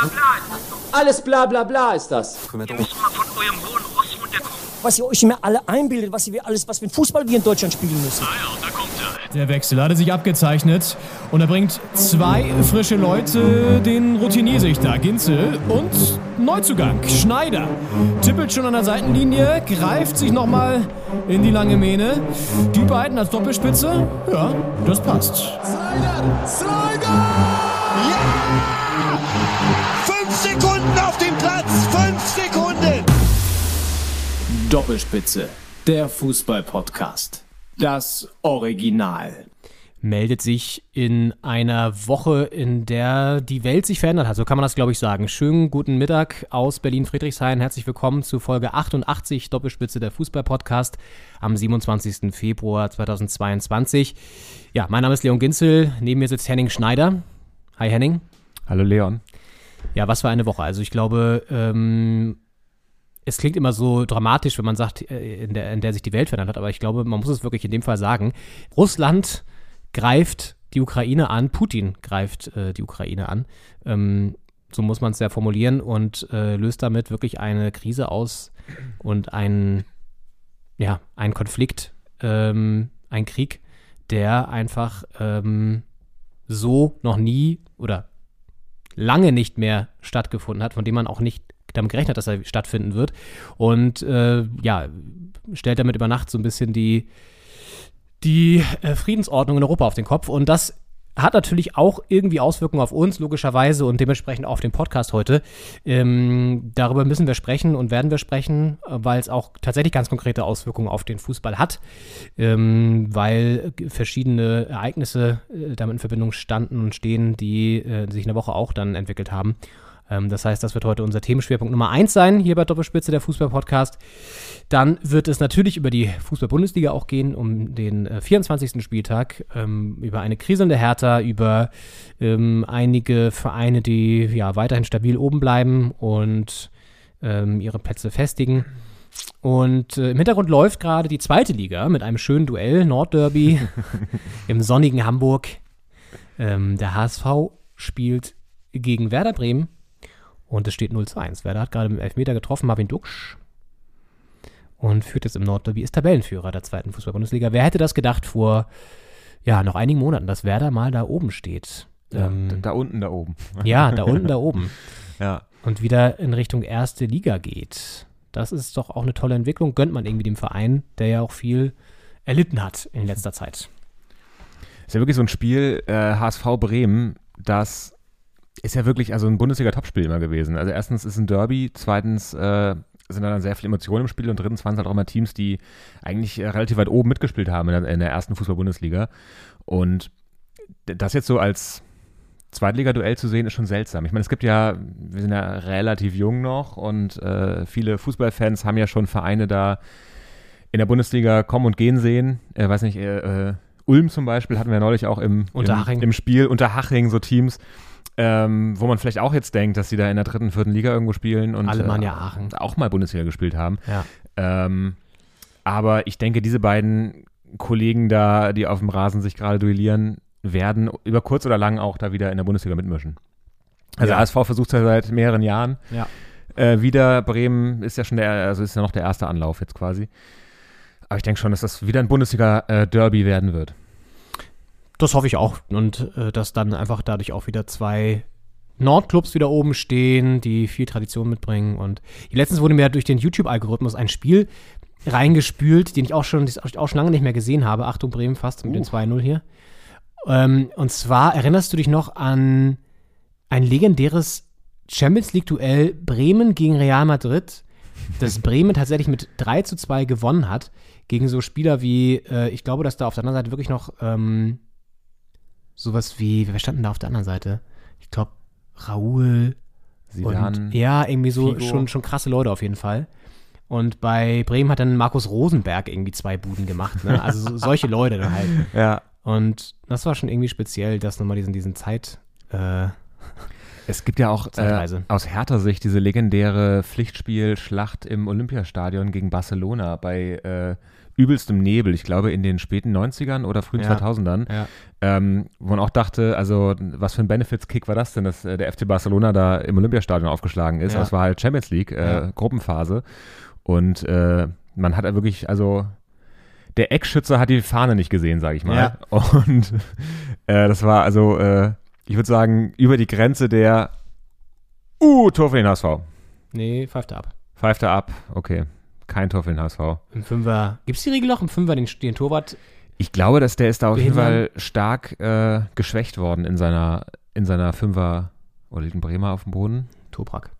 bla bla ist das doch. Alles bla bla bla ist das. Ihr müsst mal von eurem hohen Ross runterkommen. was ihr euch immer alle einbildet, was ihr alles, was ein Fußball wir in Deutschland spielen müssen. Ah ja, da kommt er. Der Wechsel hatte sich abgezeichnet und er bringt zwei frische Leute, den Routiniersichter Ginzel und Neuzugang Schneider. Tippelt schon an der Seitenlinie, greift sich nochmal in die lange Mähne. Die beiden als Doppelspitze, ja, das passt. Slider! Slider! Fünf Sekunden auf dem Platz! Fünf Sekunden! Doppelspitze, der Fußball-Podcast. Das Original. meldet sich in einer Woche, in der die Welt sich verändert hat. So kann man das, glaube ich, sagen. Schönen guten Mittag aus Berlin-Friedrichshain. Herzlich willkommen zu Folge 88 Doppelspitze der Fußball-Podcast am 27. Februar 2022. Ja, mein Name ist Leon Ginzel. Neben mir sitzt Henning Schneider. Hi Henning. Hallo Leon. Ja, was für eine Woche. Also ich glaube, ähm, es klingt immer so dramatisch, wenn man sagt, äh, in der, in der sich die Welt verändert hat, aber ich glaube, man muss es wirklich in dem Fall sagen. Russland greift die Ukraine an, Putin greift äh, die Ukraine an. Ähm, so muss man es ja formulieren und äh, löst damit wirklich eine Krise aus und ein, ja, ein Konflikt, ähm, ein Krieg, der einfach ähm, so noch nie oder lange nicht mehr stattgefunden hat, von dem man auch nicht damit gerechnet hat, dass er stattfinden wird. Und äh, ja, stellt damit über Nacht so ein bisschen die, die äh, Friedensordnung in Europa auf den Kopf. Und das hat natürlich auch irgendwie Auswirkungen auf uns, logischerweise, und dementsprechend auf den Podcast heute. Ähm, darüber müssen wir sprechen und werden wir sprechen, äh, weil es auch tatsächlich ganz konkrete Auswirkungen auf den Fußball hat, ähm, weil verschiedene Ereignisse äh, damit in Verbindung standen und stehen, die äh, sich in der Woche auch dann entwickelt haben. Ähm, das heißt, das wird heute unser Themenschwerpunkt Nummer eins sein, hier bei Doppelspitze, der Fußball-Podcast. Dann wird es natürlich über die Fußball-Bundesliga auch gehen, um den äh, 24. Spieltag, ähm, über eine kriselnde Hertha, über ähm, einige Vereine, die ja weiterhin stabil oben bleiben und ähm, ihre Plätze festigen. Und äh, im Hintergrund läuft gerade die zweite Liga mit einem schönen Duell, Nordderby im sonnigen Hamburg. Ähm, der HSV spielt gegen Werder Bremen und es steht 0 zu 1. Werder hat gerade mit dem Elfmeter getroffen, Marvin Duksch. Und führt jetzt im Nordderby, ist Tabellenführer der zweiten Fußball-Bundesliga. Wer hätte das gedacht vor, ja, noch einigen Monaten, dass Werder mal da oben steht? Ja, Ähm, da, da unten, da oben. ja, da unten, da oben. Ja. Und wieder in Richtung erste Liga geht. Das ist doch auch eine tolle Entwicklung. Gönnt man irgendwie dem Verein, der ja auch viel erlitten hat in letzter Zeit. Ist ja wirklich so ein Spiel, äh, HSV Bremen, das ist ja wirklich also ein Bundesliga-Topspiel immer gewesen. Also erstens ist ein Derby, zweitens äh, sind da dann sehr viele Emotionen im Spiel und drittens waren es halt auch immer Teams, die eigentlich äh, relativ weit oben mitgespielt haben in der, in der ersten Fußball-Bundesliga. Und das jetzt so als Zweitliga-Duell zu sehen, ist schon seltsam. Ich meine, es gibt ja, wir sind ja relativ jung noch und äh, viele Fußballfans haben ja schon Vereine da in der Bundesliga kommen und gehen sehen. Äh, weiß nicht, äh, äh, Ulm zum Beispiel hatten wir neulich auch im, im, im Spiel, Unterhaching, so Teams, ähm, wo man vielleicht auch jetzt denkt, dass die da in der dritten, vierten Liga irgendwo spielen und Alemannia äh, Aachen. auch mal Bundesliga gespielt haben. Ja. Ähm, aber ich denke, diese beiden Kollegen da, die auf dem Rasen sich gerade duellieren, werden über kurz oder lang auch da wieder in der Bundesliga mitmischen. Also Ja. HSV versucht ja seit mehreren Jahren. Ja. Äh, wieder Bremen ist ja schon der, also ist ja noch der erste Anlauf jetzt quasi. Aber ich denke schon, dass das wieder ein Bundesliga-Derby werden wird. Das hoffe ich auch. Und äh, dass dann einfach dadurch auch wieder zwei Nordclubs wieder oben stehen, die viel Tradition mitbringen. Und letztens wurde mir durch den YouTube-Algorithmus ein Spiel reingespült, den ich auch schon, ich auch schon lange nicht mehr gesehen habe. Achtung, Bremen fast mit den 2-0 hier. Ähm, und zwar erinnerst du dich noch an ein legendäres Champions League-Duell Bremen gegen Real Madrid, das Bremen tatsächlich mit 3 zu 2 gewonnen hat, gegen so Spieler wie, äh, ich glaube, dass da auf der anderen Seite wirklich noch ähm, sowas wie, wer stand denn da auf der anderen Seite? Ich glaube, Raoul und ja, irgendwie so Figo. schon, schon krasse Leute auf jeden Fall. Und bei Bremen hat dann Markus Rosenberg irgendwie zwei Buden gemacht. Ne? Also so, solche Leute dann halt. Ja. Und das war schon irgendwie speziell, dass nochmal diesen, diesen Zeit. Äh, Es gibt ja auch äh, aus härter Sicht diese legendäre Pflichtspielschlacht im Olympiastadion gegen Barcelona bei äh, übelstem Nebel, ich glaube in den späten 90ern oder frühen Ja. 2000ern, Ja. ähm, wo man auch dachte, also was für ein Benefits-Kick war das denn, dass äh, der FC Barcelona da im Olympiastadion aufgeschlagen ist. Ja. Aber es war halt Champions League, äh. Gruppenphase. Und äh, man hat wirklich, also der Eckschütze hat die Fahne nicht gesehen, sage ich mal. Und äh, das war also, äh, ich würde sagen, über die Grenze der Uh, Tor für den HSV. Nee, pfeift er ab. Pfeift er ab, okay. Kein Tor für den HSV. Im Fünfer, gibt's die Regel noch? Im Fünfer den, den Torwart? Ich glaube, dass der ist da auf jeden. Fall stark äh, geschwächt worden in seiner, in seiner Fünfer. Oder liegt ein Bremer auf dem Boden? Toprak.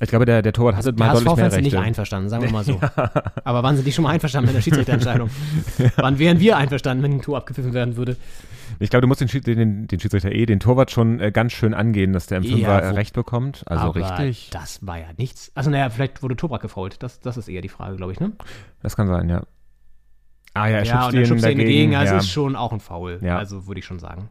Ich glaube, der, der Torwart hatte Der mal deutlich mehr Rechte. nicht einverstanden, sagen wir mal so. Aber wann sind die schon mal einverstanden mit der Schiedsrichterentscheidung? Wann wären wir einverstanden, wenn ein Tor abgepfiffen werden würde? Ich glaube, du musst den, Schied, den, den Schiedsrichter eh, den Torwart schon äh, ganz schön angehen, dass der im Ja, Fünfer wo- Recht bekommt. Also Aber richtig. Das war ja nichts. Also, naja, vielleicht wurde Toprak gefault. Das, das ist eher die Frage, glaube ich, ne? Das kann sein, ja. Ah ja, er ja, schubst und schubst dagegen. dagegen. Also, ja. ist schon auch ein Foul. Ja. Also, würde ich schon sagen.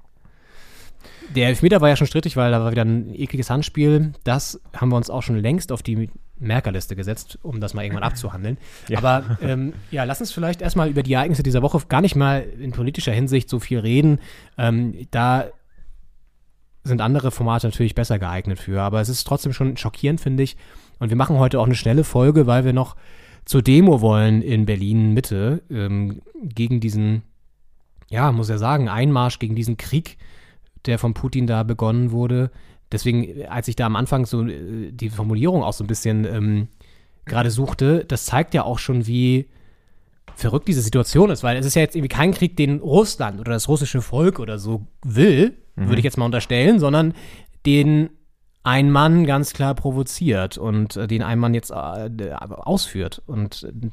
Der Elfmeter war ja schon strittig, weil da war wieder ein ekliges Handspiel. Das haben wir uns auch schon längst auf die Merkerliste gesetzt, um das mal irgendwann abzuhandeln. Ja. Aber ähm, ja, lass uns vielleicht erstmal über die Ereignisse dieser Woche gar nicht mal in politischer Hinsicht so viel reden. Ähm, da sind andere Formate natürlich besser geeignet für. Aber es ist trotzdem schon schockierend, finde ich. Und wir machen heute auch eine schnelle Folge, weil wir noch zur Demo wollen in Berlin Mitte ähm, gegen diesen, ja, muss ja sagen, Einmarsch gegen diesen Krieg, der von Putin da begonnen wurde. Deswegen, als ich da am Anfang so äh, die Formulierung auch so ein bisschen ähm, gerade suchte, das zeigt ja auch schon, wie verrückt diese Situation ist, weil es ist ja jetzt irgendwie kein Krieg, den Russland oder das russische Volk oder so will, würde ich jetzt mal unterstellen, sondern den ein Mann ganz klar provoziert und äh, den ein Mann jetzt äh, ausführt und äh,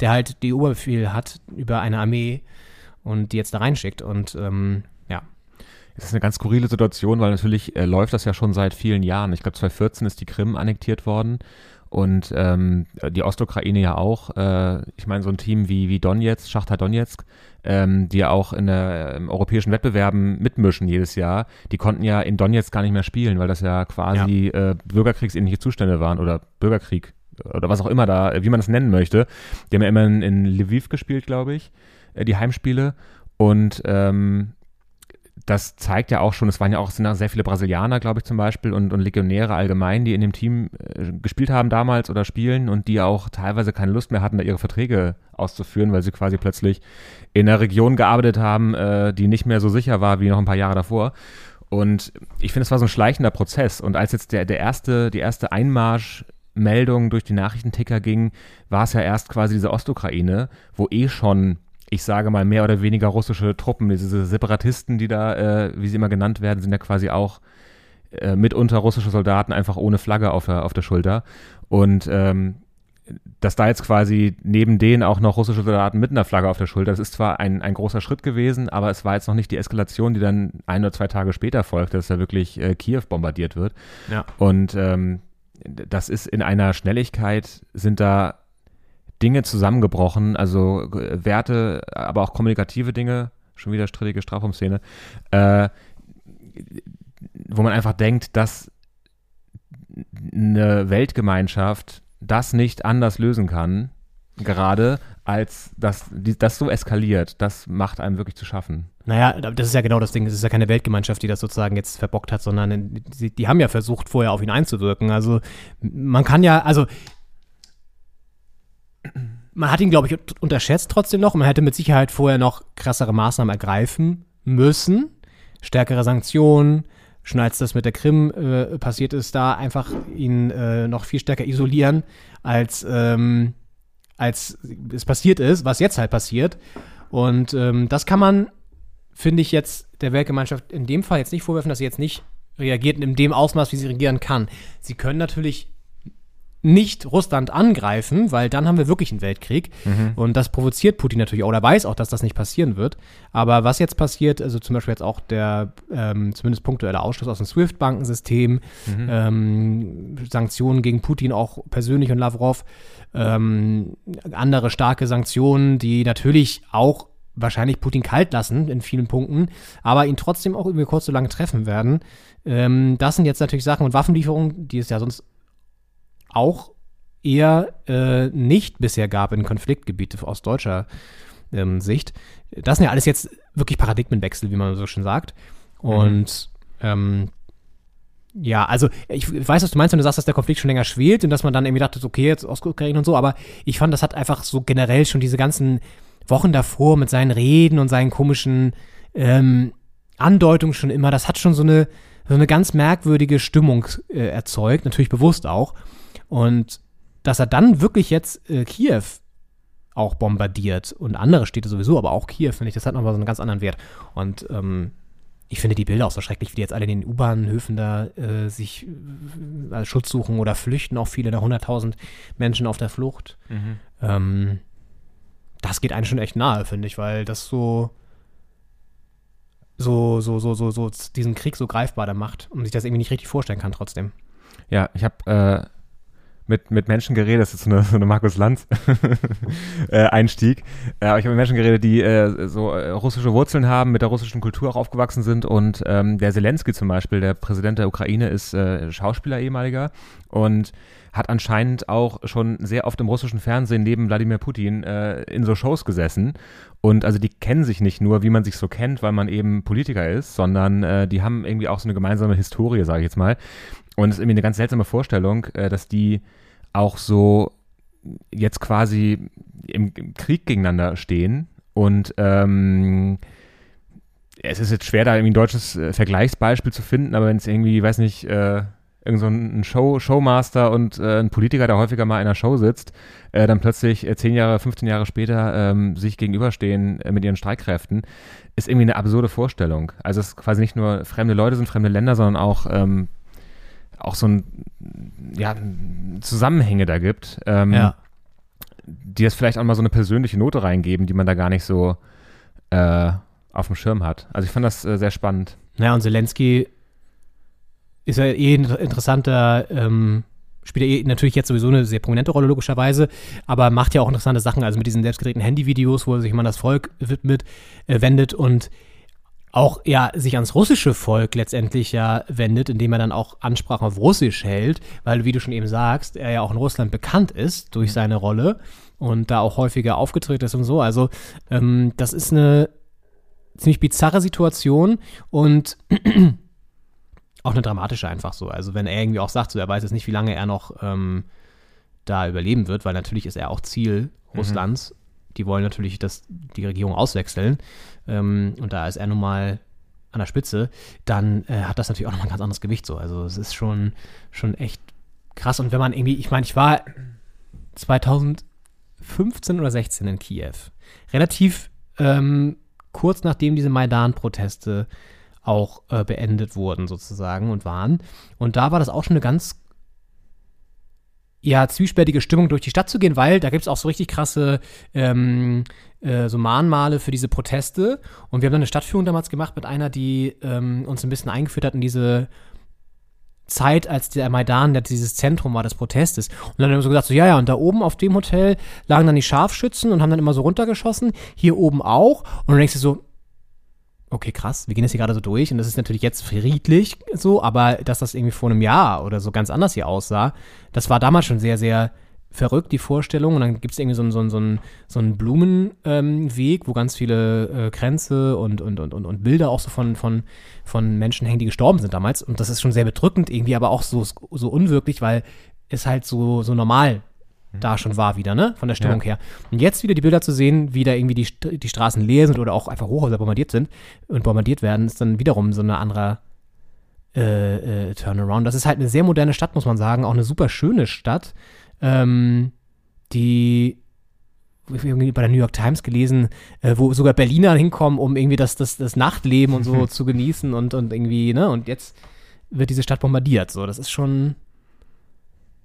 der halt die Oberbefehl hat über eine Armee und die jetzt da reinschickt und ähm. Es ist eine ganz skurrile Situation, weil natürlich äh, läuft das ja schon seit vielen Jahren. Ich glaube, 2014 ist die Krim annektiert worden und ähm, die Ostukraine ja auch. Äh, ich meine, so ein Team wie, wie Donetsk, Schachtar Donetsk, ähm, die ja auch in der, im europäischen Wettbewerben mitmischen jedes Jahr, die konnten ja in Donetsk gar nicht mehr spielen, weil das ja quasi äh, bürgerkriegsähnliche Zustände waren oder Bürgerkrieg oder was auch immer da, wie man es nennen möchte. Die haben ja immer in, in Lviv gespielt, glaube ich, äh, die Heimspiele. Und ähm, das zeigt ja auch schon, es waren ja auch sehr viele Brasilianer, glaube ich, zum Beispiel, und, und Legionäre allgemein, die in dem Team äh, gespielt haben damals oder spielen und die auch teilweise keine Lust mehr hatten, da ihre Verträge auszuführen, weil sie quasi plötzlich in einer Region gearbeitet haben, äh, die nicht mehr so sicher war wie noch ein paar Jahre davor. Und ich finde, es war so ein schleichender Prozess. Und als jetzt der, der erste, die erste Einmarschmeldung durch die Nachrichtenticker ging, war es ja erst quasi diese Ostukraine, wo eh schon ich sage mal, mehr oder weniger russische Truppen, diese Separatisten, die da, äh, wie sie immer genannt werden, sind ja quasi auch äh, mitunter russische Soldaten einfach ohne Flagge auf der, auf der Schulter. Und ähm, dass da jetzt quasi neben denen auch noch russische Soldaten mit einer Flagge auf der Schulter, das ist zwar ein, ein großer Schritt gewesen, aber es war jetzt noch nicht die Eskalation, die dann ein oder zwei Tage später folgte, dass da wirklich äh, Kiew bombardiert wird. Ja. Und ähm, das ist in einer Schnelligkeit, sind da Dinge zusammengebrochen, also äh, Werte, aber auch kommunikative Dinge, schon wieder strittige Strafraumszene, äh, wo man einfach denkt, dass eine Weltgemeinschaft das nicht anders lösen kann, gerade als dass das so eskaliert, das macht einem wirklich zu schaffen. Naja, das ist ja genau das Ding. Es ist ja keine Weltgemeinschaft, die das sozusagen jetzt verbockt hat, sondern die, die haben ja versucht, vorher auf ihn einzuwirken. Also man kann ja, also man hat ihn, glaube ich, unterschätzt trotzdem noch. Man hätte mit Sicherheit vorher noch krassere Maßnahmen ergreifen müssen. Stärkere Sanktionen, schon als das mit der Krim äh, passiert ist, da einfach ihn äh, noch viel stärker isolieren, als, ähm, als es passiert ist, was jetzt halt passiert. Und ähm, das kann man, finde ich, jetzt der Weltgemeinschaft in dem Fall jetzt nicht vorwerfen, dass sie jetzt nicht reagiert in dem Ausmaß, wie sie regieren kann. Sie können natürlich nicht Russland angreifen, weil dann haben wir wirklich einen Weltkrieg. Und das provoziert Putin natürlich auch. Er weiß auch, dass das nicht passieren wird. Aber was jetzt passiert, also zum Beispiel jetzt auch der ähm, zumindest punktuelle Ausschluss aus dem SWIFT-Bankensystem, ähm, Sanktionen gegen Putin auch persönlich und Lavrov, ähm, andere starke Sanktionen, die natürlich auch wahrscheinlich Putin kalt lassen in vielen Punkten, aber ihn trotzdem auch über kurz so lange treffen werden. Ähm, das sind jetzt natürlich Sachen und Waffenlieferungen, die es ja sonst auch eher äh, nicht bisher gab in Konfliktgebiete aus deutscher ähm, Sicht. Das sind ja alles jetzt wirklich Paradigmenwechsel, wie man so schön sagt. Und ähm, ja, also ich weiß, was du meinst, wenn du sagst, dass der Konflikt schon länger schwelt und dass man dann irgendwie dachte, okay, jetzt Ostkorea und so, aber ich fand, das hat einfach so generell schon diese ganzen Wochen davor mit seinen Reden und seinen komischen ähm, Andeutungen schon immer, das hat schon so eine, so eine ganz merkwürdige Stimmung äh, erzeugt, natürlich bewusst auch. Und dass er dann wirklich jetzt äh, Kiew auch bombardiert und andere Städte sowieso, aber auch Kiew, finde ich, das hat nochmal so einen ganz anderen Wert. Und ähm, ich finde die Bilder auch so schrecklich, wie die jetzt alle in den U-Bahnhöfen da äh, sich äh, Schutz suchen oder flüchten, auch viele, da 100.000 Menschen auf der Flucht. Ähm, das geht einem schon echt nahe, finde ich, weil das so, so, so, so, so, so diesen Krieg so greifbar da macht und man sich das irgendwie nicht richtig vorstellen kann trotzdem. Ja, ich habe äh, mit, mit Menschen geredet, das ist so eine, so eine Markus Lanz äh. Äh, aber ich habe mit Menschen geredet, die äh, so äh, russische Wurzeln haben, mit der russischen Kultur auch aufgewachsen sind. Und ähm, der Zelensky zum Beispiel, der Präsident der Ukraine, ist äh, Schauspieler ehemaliger und hat anscheinend auch schon sehr oft im russischen Fernsehen neben Wladimir Putin äh, in so Shows gesessen. Und also die kennen sich nicht nur, wie man sich so kennt, weil man eben Politiker ist, sondern äh, die haben irgendwie auch so eine gemeinsame Historie, sage ich jetzt mal. Und es ist irgendwie eine ganz seltsame Vorstellung, äh, dass die auch so jetzt quasi im, im Krieg gegeneinander stehen. Und ähm, es ist jetzt schwer, da irgendwie ein deutsches äh, Vergleichsbeispiel zu finden, aber wenn es irgendwie, weiß nicht, äh, irgend so ein Show, Showmaster und äh, ein Politiker, der häufiger mal in einer Show sitzt, äh, dann plötzlich äh, 10 Jahre, 15 Jahre später ähm, sich gegenüberstehen äh, mit ihren Streitkräften, ist irgendwie eine absurde Vorstellung. Also es ist quasi nicht nur fremde Leute sind, fremde Länder, sondern auch, ähm, auch so ein, ja, Zusammenhänge da gibt, ähm, Ja. die das vielleicht auch mal so eine persönliche Note reingeben, die man da gar nicht so äh, auf dem Schirm hat. Also ich fand das äh, sehr spannend. Naja, und Zelensky ist ja eh ein interessanter, ähm, spielt ja eh natürlich jetzt sowieso eine sehr prominente Rolle, logischerweise, aber macht ja auch interessante Sachen, also mit diesen selbstgedrehten Handyvideos, wo er sich mal an das Volk widmet, äh, wendet und auch ja sich ans russische Volk letztendlich ja wendet, indem er dann auch Ansprachen auf Russisch hält, weil wie du schon eben sagst, er ja auch in Russland bekannt ist durch seine Rolle und da auch häufiger aufgetreten ist und so. Also ähm, das ist eine ziemlich bizarre Situation und auch eine dramatische einfach so. Also wenn er irgendwie auch sagt, so er weiß jetzt nicht, wie lange er noch ähm, da überleben wird, weil natürlich ist er auch Ziel Russlands. Die wollen natürlich, dass die Regierung auswechseln. Ähm, und da ist er nun mal an der Spitze, dann äh, hat das natürlich auch nochmal ein ganz anderes Gewicht so. Also es ist schon, schon echt krass. Und wenn man irgendwie, ich meine, ich war 2015 oder 16 in Kiew. Relativ ähm, kurz nachdem diese Maidan-Proteste auch äh, beendet wurden sozusagen und waren. Und da war das auch schon eine ganz ja, zwiespältige Stimmung durch die Stadt zu gehen, weil da gibt es auch so richtig krasse ähm, äh, so Mahnmale für diese Proteste. Und wir haben dann eine Stadtführung damals gemacht mit einer, die ähm, uns ein bisschen eingeführt hat in diese Zeit, als der Maidan der dieses Zentrum war des Protestes. Und dann haben wir so gesagt, so, ja, ja, und da oben auf dem Hotel lagen dann die Scharfschützen und haben dann immer so runtergeschossen, hier oben auch. Und dann denkst du so, okay, krass, wir gehen das hier gerade so durch und das ist natürlich jetzt friedlich so, aber dass das irgendwie vor einem Jahr oder so ganz anders hier aussah, das war damals schon sehr, sehr verrückt, die Vorstellung. Und dann gibt es irgendwie so einen so so einen, so einen Blumenweg, ähm, wo ganz viele äh, Kränze und, und, und, und, und Bilder auch so von, von, von Menschen hängen, die gestorben sind damals. Und das ist schon sehr bedrückend irgendwie, aber auch so, so unwirklich, weil es halt so, so normal da schon war wieder, ne? Von der Stimmung her. Und jetzt wieder die Bilder zu sehen, wie da irgendwie die, St die Straßen leer sind oder auch einfach Hochhäuser bombardiert sind und bombardiert werden, ist dann wiederum so eine andere äh, äh, Turnaround. Das ist halt eine sehr moderne Stadt, muss man sagen. Auch eine super schöne Stadt, ähm, die ich irgendwie bei der New York Times gelesen, äh, wo sogar Berliner hinkommen, um irgendwie das, das, das Nachtleben und so zu genießen und, und irgendwie, ne? Und jetzt wird diese Stadt bombardiert. So, das ist schon,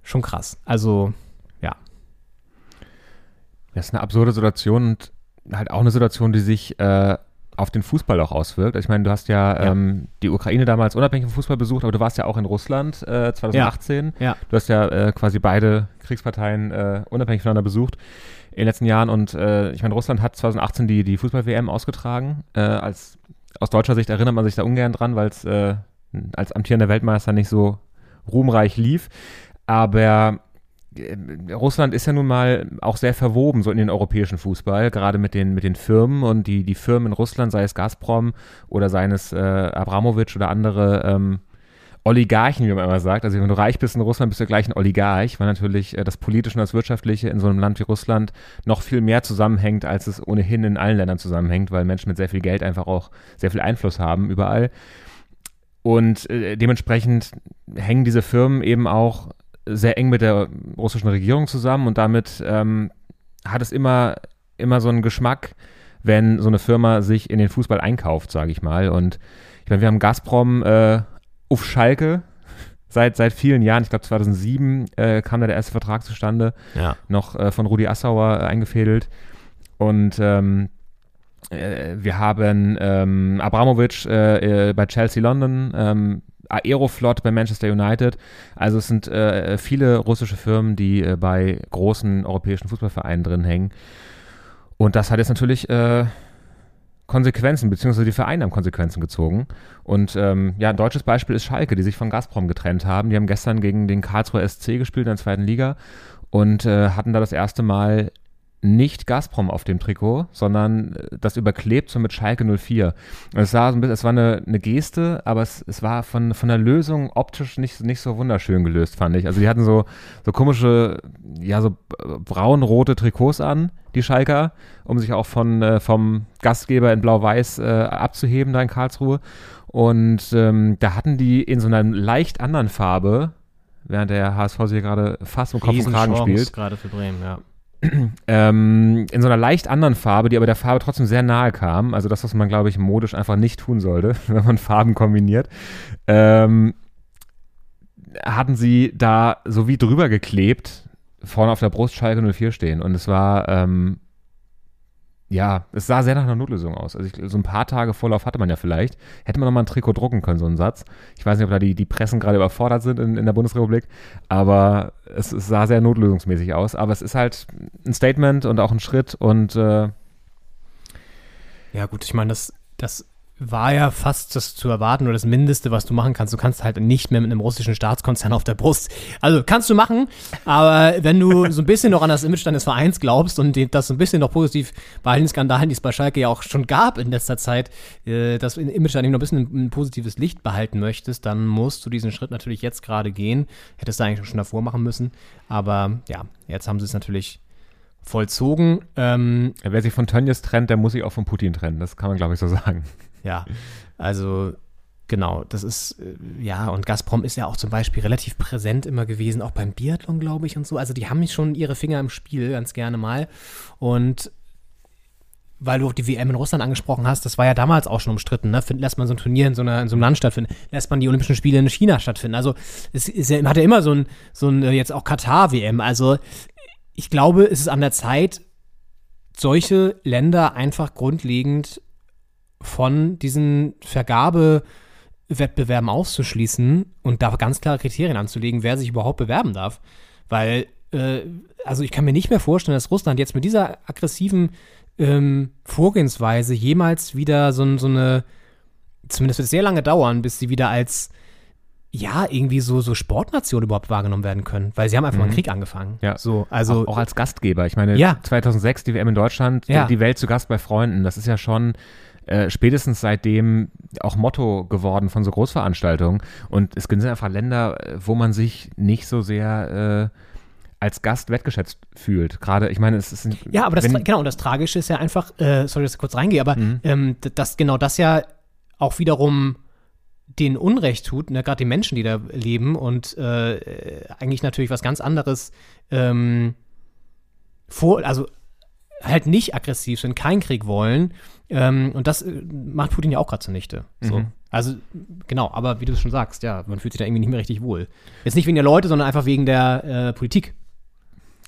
schon krass. Also, ja. Das ist eine absurde Situation und halt auch eine Situation, die sich äh, auf den Fußball auch auswirkt. Ich meine, du hast ja, Ja. Ähm, die Ukraine damals unabhängig vom Fußball besucht, aber du warst ja auch in Russland äh, 2018. Ja. Du hast ja äh, quasi beide Kriegsparteien äh, unabhängig voneinander besucht in den letzten Jahren. Und äh, ich meine, Russland hat 2018 die, die Fußball-WM ausgetragen. Äh, als, aus deutscher Sicht erinnert man sich da ungern dran, weil es äh, als amtierender Weltmeister nicht so ruhmreich lief. Aber Russland ist ja nun mal auch sehr verwoben so in den europäischen Fußball, gerade mit den, mit den Firmen und die, die Firmen in Russland, sei es Gazprom oder seien es äh, Abramowitsch oder andere ähm, Oligarchen, wie man immer sagt. Also wenn du reich bist in Russland, bist du gleich ein Oligarch, weil natürlich äh, das Politische und das Wirtschaftliche in so einem Land wie Russland noch viel mehr zusammenhängt, als es ohnehin in allen Ländern zusammenhängt, weil Menschen mit sehr viel Geld einfach auch sehr viel Einfluss haben überall. Und äh, dementsprechend hängen diese Firmen eben auch sehr eng mit der russischen Regierung zusammen und damit ähm, hat es immer, immer so einen Geschmack, wenn so eine Firma sich in den Fußball einkauft, sage ich mal. Und ich meine, wir haben Gazprom äh, auf Schalke seit, seit vielen Jahren. Ich glaube, 2007 äh, kam da der erste Vertrag zustande, Ja. noch äh, von Rudi Assauer äh, eingefädelt. Und ähm, äh, wir haben ähm, Abramovic äh, bei Chelsea London, ähm, Aeroflot bei Manchester United. Also es sind äh, viele russische Firmen, die äh, bei großen europäischen Fußballvereinen drin hängen. Und das hat jetzt natürlich äh, Konsequenzen, beziehungsweise die Vereine haben Konsequenzen gezogen. Und ähm, ja, ein deutsches Beispiel ist Schalke, die sich von Gazprom getrennt haben. Die haben gestern gegen den Karlsruher SC gespielt in der zweiten Liga und äh, hatten da das erste Mal nicht Gazprom auf dem Trikot, sondern äh, das überklebt so mit Schalke 04. Und es, sah so ein bisschen, es war eine, eine Geste, aber es, es war von, von der Lösung optisch nicht, nicht so wunderschön gelöst, fand ich. Also die hatten so, so komische, ja, so äh, braun-rote Trikots an, die Schalker, um sich auch von, äh, vom Gastgeber in Blau-Weiß äh, abzuheben da in Karlsruhe. Und ähm, da hatten die in so einer leicht anderen Farbe, während der HSV sich hier gerade fast um Kopf und Kragen spielt, gerade für Bremen, ja. ähm, in so einer leicht anderen Farbe, die aber der Farbe trotzdem sehr nahe kam. Also das, was man, glaube ich, modisch einfach nicht tun sollte, wenn man Farben kombiniert. Ähm, hatten sie da so wie drüber geklebt, vorne auf der Brust Schalke 04 stehen. Und es war, ähm, ja, es sah sehr nach einer Notlösung aus. Also ich, so ein paar Tage Vorlauf hatte man ja vielleicht. Hätte man noch mal ein Trikot drucken können, so einen Satz. Ich weiß nicht, ob da die, die Pressen gerade überfordert sind in, in der Bundesrepublik, aber es, es sah sehr notlösungsmäßig aus. Aber es ist halt ein Statement und auch ein Schritt und äh, Ja, gut, ich meine, das, das war ja fast das zu erwarten oder das Mindeste, was du machen kannst. Du kannst halt nicht mehr mit einem russischen Staatskonzern auf der Brust. Also kannst du machen, aber wenn du so ein bisschen noch an das Image deines Vereins glaubst und das so ein bisschen noch positiv bei all den Skandalen, die es bei Schalke ja auch schon gab in letzter Zeit, äh, das Image eigentlich noch ein bisschen ein positives Licht behalten möchtest, dann musst du diesen Schritt natürlich jetzt gerade gehen. Hättest du eigentlich schon davor machen müssen. Aber ja, jetzt haben sie es natürlich vollzogen. Ähm, wer sich von Tönnies trennt, der muss sich auch von Putin trennen. Das kann man, glaube ich, so sagen. Ja, also genau, das ist, äh, ja, und Gazprom ist ja auch zum Beispiel relativ präsent immer gewesen, auch beim Biathlon, glaube ich, und so. Also die haben schon ihre Finger im Spiel, ganz gerne mal. Und weil du auch die WM in Russland angesprochen hast, das war ja damals auch schon umstritten, ne? Find, lässt man so ein Turnier in so, einer, in so einem Land stattfinden, lässt man die Olympischen Spiele in China stattfinden. Also es ist ja, hat ja immer so ein, so ein äh, jetzt auch Katar-WM. Also ich glaube, es ist an der Zeit, solche Länder einfach grundlegend von diesen Vergabewettbewerben auszuschließen und da ganz klare Kriterien anzulegen, wer sich überhaupt bewerben darf. Weil, äh, also ich kann mir nicht mehr vorstellen, dass Russland jetzt mit dieser aggressiven ähm, Vorgehensweise jemals wieder so, so eine, zumindest wird es sehr lange dauern, bis sie wieder als ja, irgendwie so, so Sportnation überhaupt wahrgenommen werden können, weil sie haben einfach mal einen Krieg angefangen. Ja. So, also auch, auch als Gastgeber. Ich meine, Ja. 2006 die WM in Deutschland, Ja. die, Welt zu Gast bei Freunden. Das ist ja schon äh, spätestens seitdem auch Motto geworden von so Großveranstaltungen. Und es sind einfach Länder, äh, wo man sich nicht so sehr äh, als Gast wertgeschätzt fühlt. Gerade, ich meine, es ist Ja, aber das, Mhm. genau, und das Tragische ist ja einfach, äh, sorry, dass ich kurz reingehe, aber ähm, d- dass genau das ja auch wiederum den Unrecht tut, ne, gerade die Menschen, die da leben und äh, äh, eigentlich natürlich was ganz anderes ähm, vor, also halt nicht aggressiv sind, keinen Krieg wollen. Ähm, und das äh, macht Putin ja auch gerade zunichte. So. Mhm. Also, genau, aber wie du es schon sagst, ja, man fühlt sich da irgendwie nicht mehr richtig wohl. Jetzt nicht wegen der Leute, sondern einfach wegen der äh, Politik.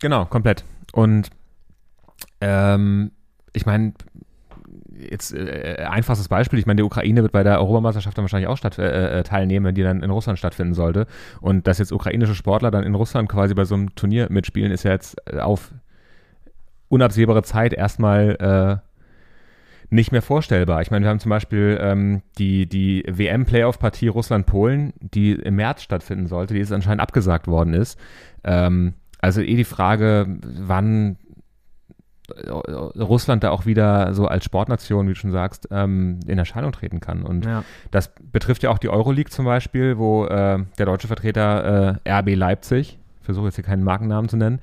Genau, komplett. Und ähm, ich meine, jetzt äh, einfachstes Beispiel, ich meine, die Ukraine wird bei der Europameisterschaft dann wahrscheinlich auch statt, äh, äh, teilnehmen, wenn die dann in Russland stattfinden sollte. Und dass jetzt ukrainische Sportler dann in Russland quasi bei so einem Turnier mitspielen, ist ja jetzt äh, auf unabsehbare Zeit erstmal äh, nicht mehr vorstellbar. Ich meine, wir haben zum Beispiel ähm, die, die WM-Playoff-Partie Russland-Polen, die im März stattfinden sollte, die jetzt anscheinend abgesagt worden ist. Ähm, Also eh die Frage, wann äh, Russland da auch wieder so als Sportnation, wie du schon sagst, ähm, in Erscheinung treten kann. Und Ja. das betrifft ja auch die Euroleague zum Beispiel, wo äh, der deutsche Vertreter äh, RB Leipzig, versuche jetzt hier keinen Markennamen zu nennen,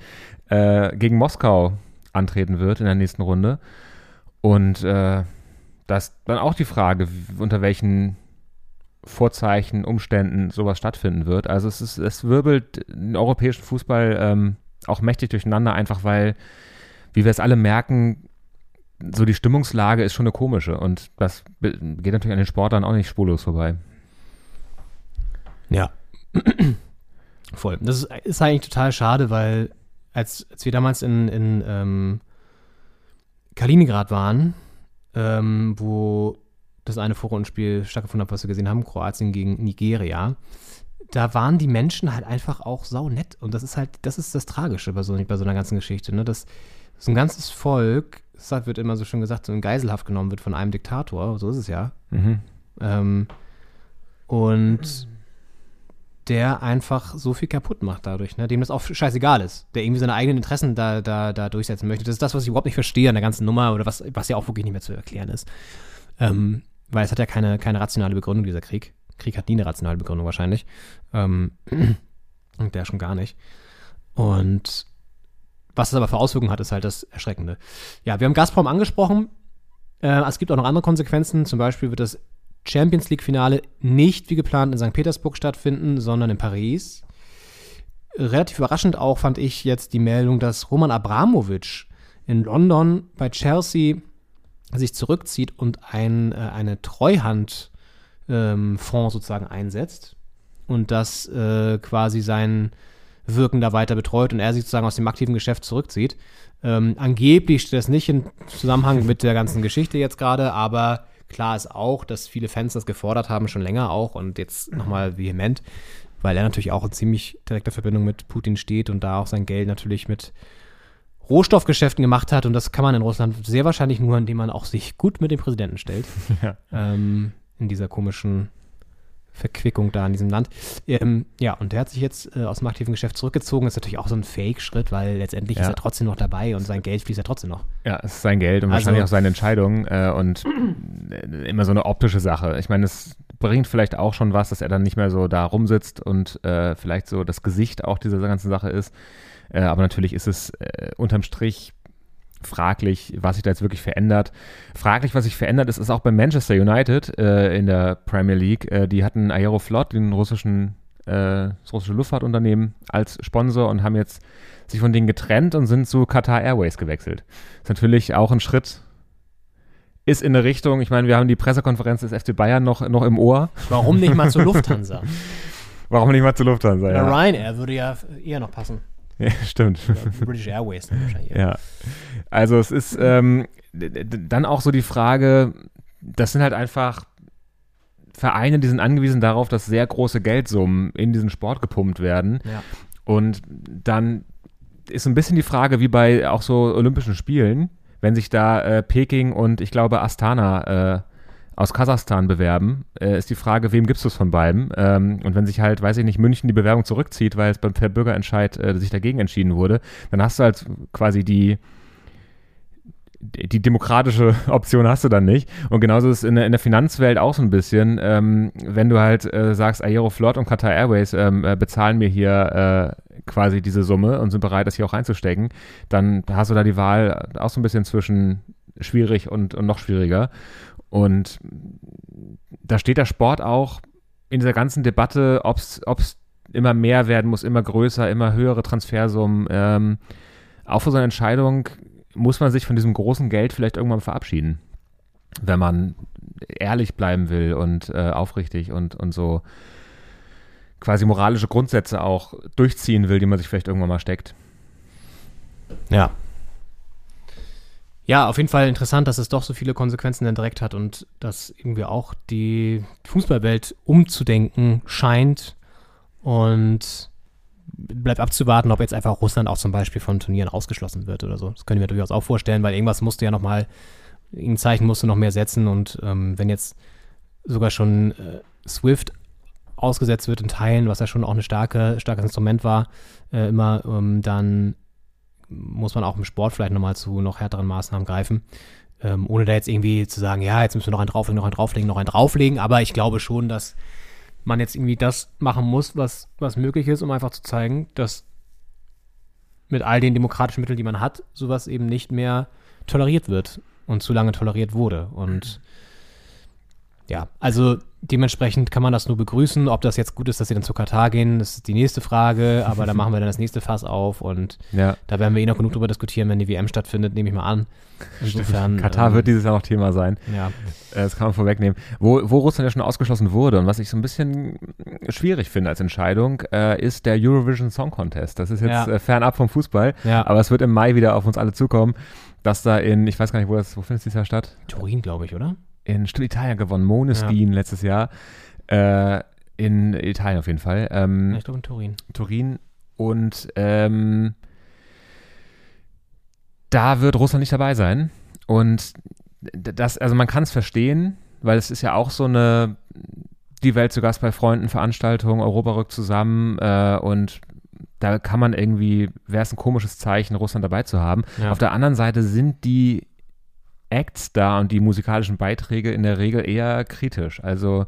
äh, gegen Moskau antreten wird in der nächsten Runde. Und äh, das dann auch die Frage, unter welchen Vorzeichen, Umständen sowas stattfinden wird. Also es ist, es wirbelt den europäischen Fußball ähm, auch mächtig durcheinander, einfach weil, wie wir es alle merken, so die Stimmungslage ist schon eine komische und das geht natürlich an den Sportlern auch nicht spurlos vorbei. Ja. Voll. Das ist, eigentlich total schade, weil als, als wir damals in, in ähm, Kaliningrad waren, ähm, wo das eine Vorrundenspiel stattgefunden hat, was wir gesehen haben, Kroatien gegen Nigeria, da waren die Menschen halt einfach auch sau nett. Und das ist halt, das ist das Tragische bei so, bei so einer ganzen Geschichte, ne? Dass so ein ganzes Volk, das wird immer so schön gesagt, so in Geiselhaft genommen wird von einem Diktator, so ist es ja. Mhm. Ähm, und der einfach so viel kaputt macht dadurch, ne? dem das auch scheißegal ist, der irgendwie seine eigenen Interessen da, da, da durchsetzen möchte. Das ist das, was ich überhaupt nicht verstehe an der ganzen Nummer oder was, was ja auch wirklich nicht mehr zu erklären ist. Ähm, weil es hat ja keine, keine rationale Begründung, dieser Krieg. Krieg hat nie eine rationale Begründung wahrscheinlich. Ähm, und der schon gar nicht. Und was es aber für Auswirkungen hat, ist halt das Erschreckende. Ja, wir haben Gazprom angesprochen. Äh, es gibt auch noch andere Konsequenzen. Zum Beispiel wird das Champions League-Finale nicht wie geplant in St. Petersburg stattfinden, sondern in Paris. Relativ überraschend auch fand ich jetzt die Meldung, dass Roman Abramovic in London bei Chelsea sich zurückzieht und ein, äh, eine Treuhandfonds ähm, sozusagen einsetzt und das äh, quasi sein Wirken da weiter betreut und er sich sozusagen aus dem aktiven Geschäft zurückzieht. Ähm, angeblich steht das nicht im Zusammenhang mit der ganzen Geschichte jetzt gerade, aber klar ist auch, dass viele Fans das gefordert haben, schon länger auch und jetzt nochmal vehement, weil er natürlich auch in ziemlich direkter Verbindung mit Putin steht und da auch sein Geld natürlich mit Rohstoffgeschäften gemacht hat und das kann man in Russland sehr wahrscheinlich nur, indem man auch sich gut mit dem Präsidenten stellt. Ja. Ähm, in dieser komischen Verquickung da in diesem Land. Ähm, ja, und der hat sich jetzt äh, aus dem aktiven Geschäft zurückgezogen. Ist natürlich auch so ein Fake-Schritt, weil letztendlich Ja. ist er trotzdem noch dabei und sein Geld fließt ja trotzdem noch. Ja, es ist sein Geld und Also- wahrscheinlich auch seine Entscheidung äh, und äh, immer so eine optische Sache. Ich meine, es bringt vielleicht auch schon was, dass er dann nicht mehr so da rumsitzt und äh, vielleicht so das Gesicht auch dieser ganzen Sache ist. Äh, aber natürlich ist es äh, unterm Strich fraglich, was sich da jetzt wirklich verändert. Fraglich, was sich verändert, ist, ist auch bei Manchester United äh, in der Premier League. Äh, die hatten Aeroflot, den russischen, äh, das russische Luftfahrtunternehmen, als Sponsor und haben jetzt sich von denen getrennt und sind zu Qatar Airways gewechselt. Ist natürlich auch ein Schritt, ist in eine Richtung, ich meine, wir haben die Pressekonferenz des FC Bayern noch, noch im Ohr. Warum nicht mal zur Lufthansa? Warum nicht mal zu Lufthansa? Ja, Ryanair würde ja eher noch passen. Ja stimmt. British Airways dann wahrscheinlich. Ja. Also es ist ähm, dann auch so die Frage, das sind halt einfach Vereine, die sind angewiesen darauf, dass sehr große Geldsummen in diesen Sport gepumpt werden. Ja. Und dann ist so ein bisschen die Frage, wie bei auch so Olympischen Spielen, wenn sich da äh, Peking und ich glaube Astana äh, aus Kasachstan bewerben, äh, ist die Frage, wem gibst du es von beiden? Ähm, und wenn sich halt, weiß ich nicht, München die Bewerbung zurückzieht, weil es beim Verbürgerentscheid äh, sich dagegen entschieden wurde, dann hast du halt quasi die die demokratische Option hast du dann nicht. Und genauso ist es in der, in der Finanzwelt auch so ein bisschen, ähm, wenn du halt äh, sagst, Aeroflot und Qatar Airways ähm, äh, bezahlen mir hier äh, quasi diese Summe und sind bereit, das hier auch reinzustecken, dann hast du da die Wahl auch so ein bisschen zwischen schwierig und, und noch schwieriger. Und da steht der Sport auch in dieser ganzen Debatte, ob es immer mehr werden muss, immer größer, immer höhere Transfersummen. Ähm, auch für so eine Entscheidung muss man sich von diesem großen Geld vielleicht irgendwann verabschieden, wenn man ehrlich bleiben will und äh, aufrichtig und, und so quasi moralische Grundsätze auch durchziehen will, die man sich vielleicht irgendwann mal steckt. Ja. Ja, auf jeden Fall interessant, dass es doch so viele Konsequenzen dann direkt hat und dass irgendwie auch die Fußballwelt umzudenken scheint und bleibt abzuwarten, ob jetzt einfach Russland auch zum Beispiel von Turnieren ausgeschlossen wird oder so. Das können wir durchaus auch vorstellen, weil irgendwas musste ja nochmal, ein Zeichen musste noch mehr setzen und ähm, wenn jetzt sogar schon äh, SWIFT ausgesetzt wird in Teilen, was ja schon auch ein starke, starkes Instrument war, äh, immer, ähm, dann muss man auch im Sport vielleicht nochmal zu noch härteren Maßnahmen greifen. Ähm, ohne da jetzt irgendwie zu sagen, ja, jetzt müssen wir noch einen drauflegen, noch einen drauflegen, noch einen drauflegen. Aber ich glaube schon, dass man jetzt irgendwie das machen muss, was, was möglich ist, um einfach zu zeigen, dass mit all den demokratischen Mitteln, die man hat, sowas eben nicht mehr toleriert wird und zu lange toleriert wurde. Und ja, also dementsprechend kann man das nur begrüßen. Ob das jetzt gut ist, dass sie dann zu Katar gehen, das ist die nächste Frage. Aber da machen wir dann das nächste Fass auf und Ja. da werden wir eh noch genug drüber diskutieren, wenn die WM stattfindet, nehme ich mal an. Insofern. Katar ähm, wird dieses Jahr noch Thema sein. Ja, Äh, Das kann man vorwegnehmen. Wo, wo Russland ja schon ausgeschlossen wurde und was ich so ein bisschen schwierig finde als Entscheidung, äh, ist der Eurovision Song Contest. Das ist jetzt Ja. äh, fernab vom Fußball, Ja. aber es wird im Mai wieder auf uns alle zukommen, dass da in, ich weiß gar nicht, wo das, wo findet es dieses Jahr statt? Turin, glaube ich, oder? In Italien gewonnen, Moneskin letztes Jahr. Äh, in Italien auf jeden Fall. Ähm, Ja, ich glaube in Turin. Turin und ähm, da wird Russland nicht dabei sein. Und das, also man kann es verstehen, weil es ist ja auch so eine die Welt zu Gast bei Freunden Veranstaltung, Europa rückt zusammen äh, und da kann man irgendwie, wäre es ein komisches Zeichen, Russland dabei zu haben. Ja. Auf der anderen Seite sind die Acts da und die musikalischen Beiträge in der Regel eher kritisch. Also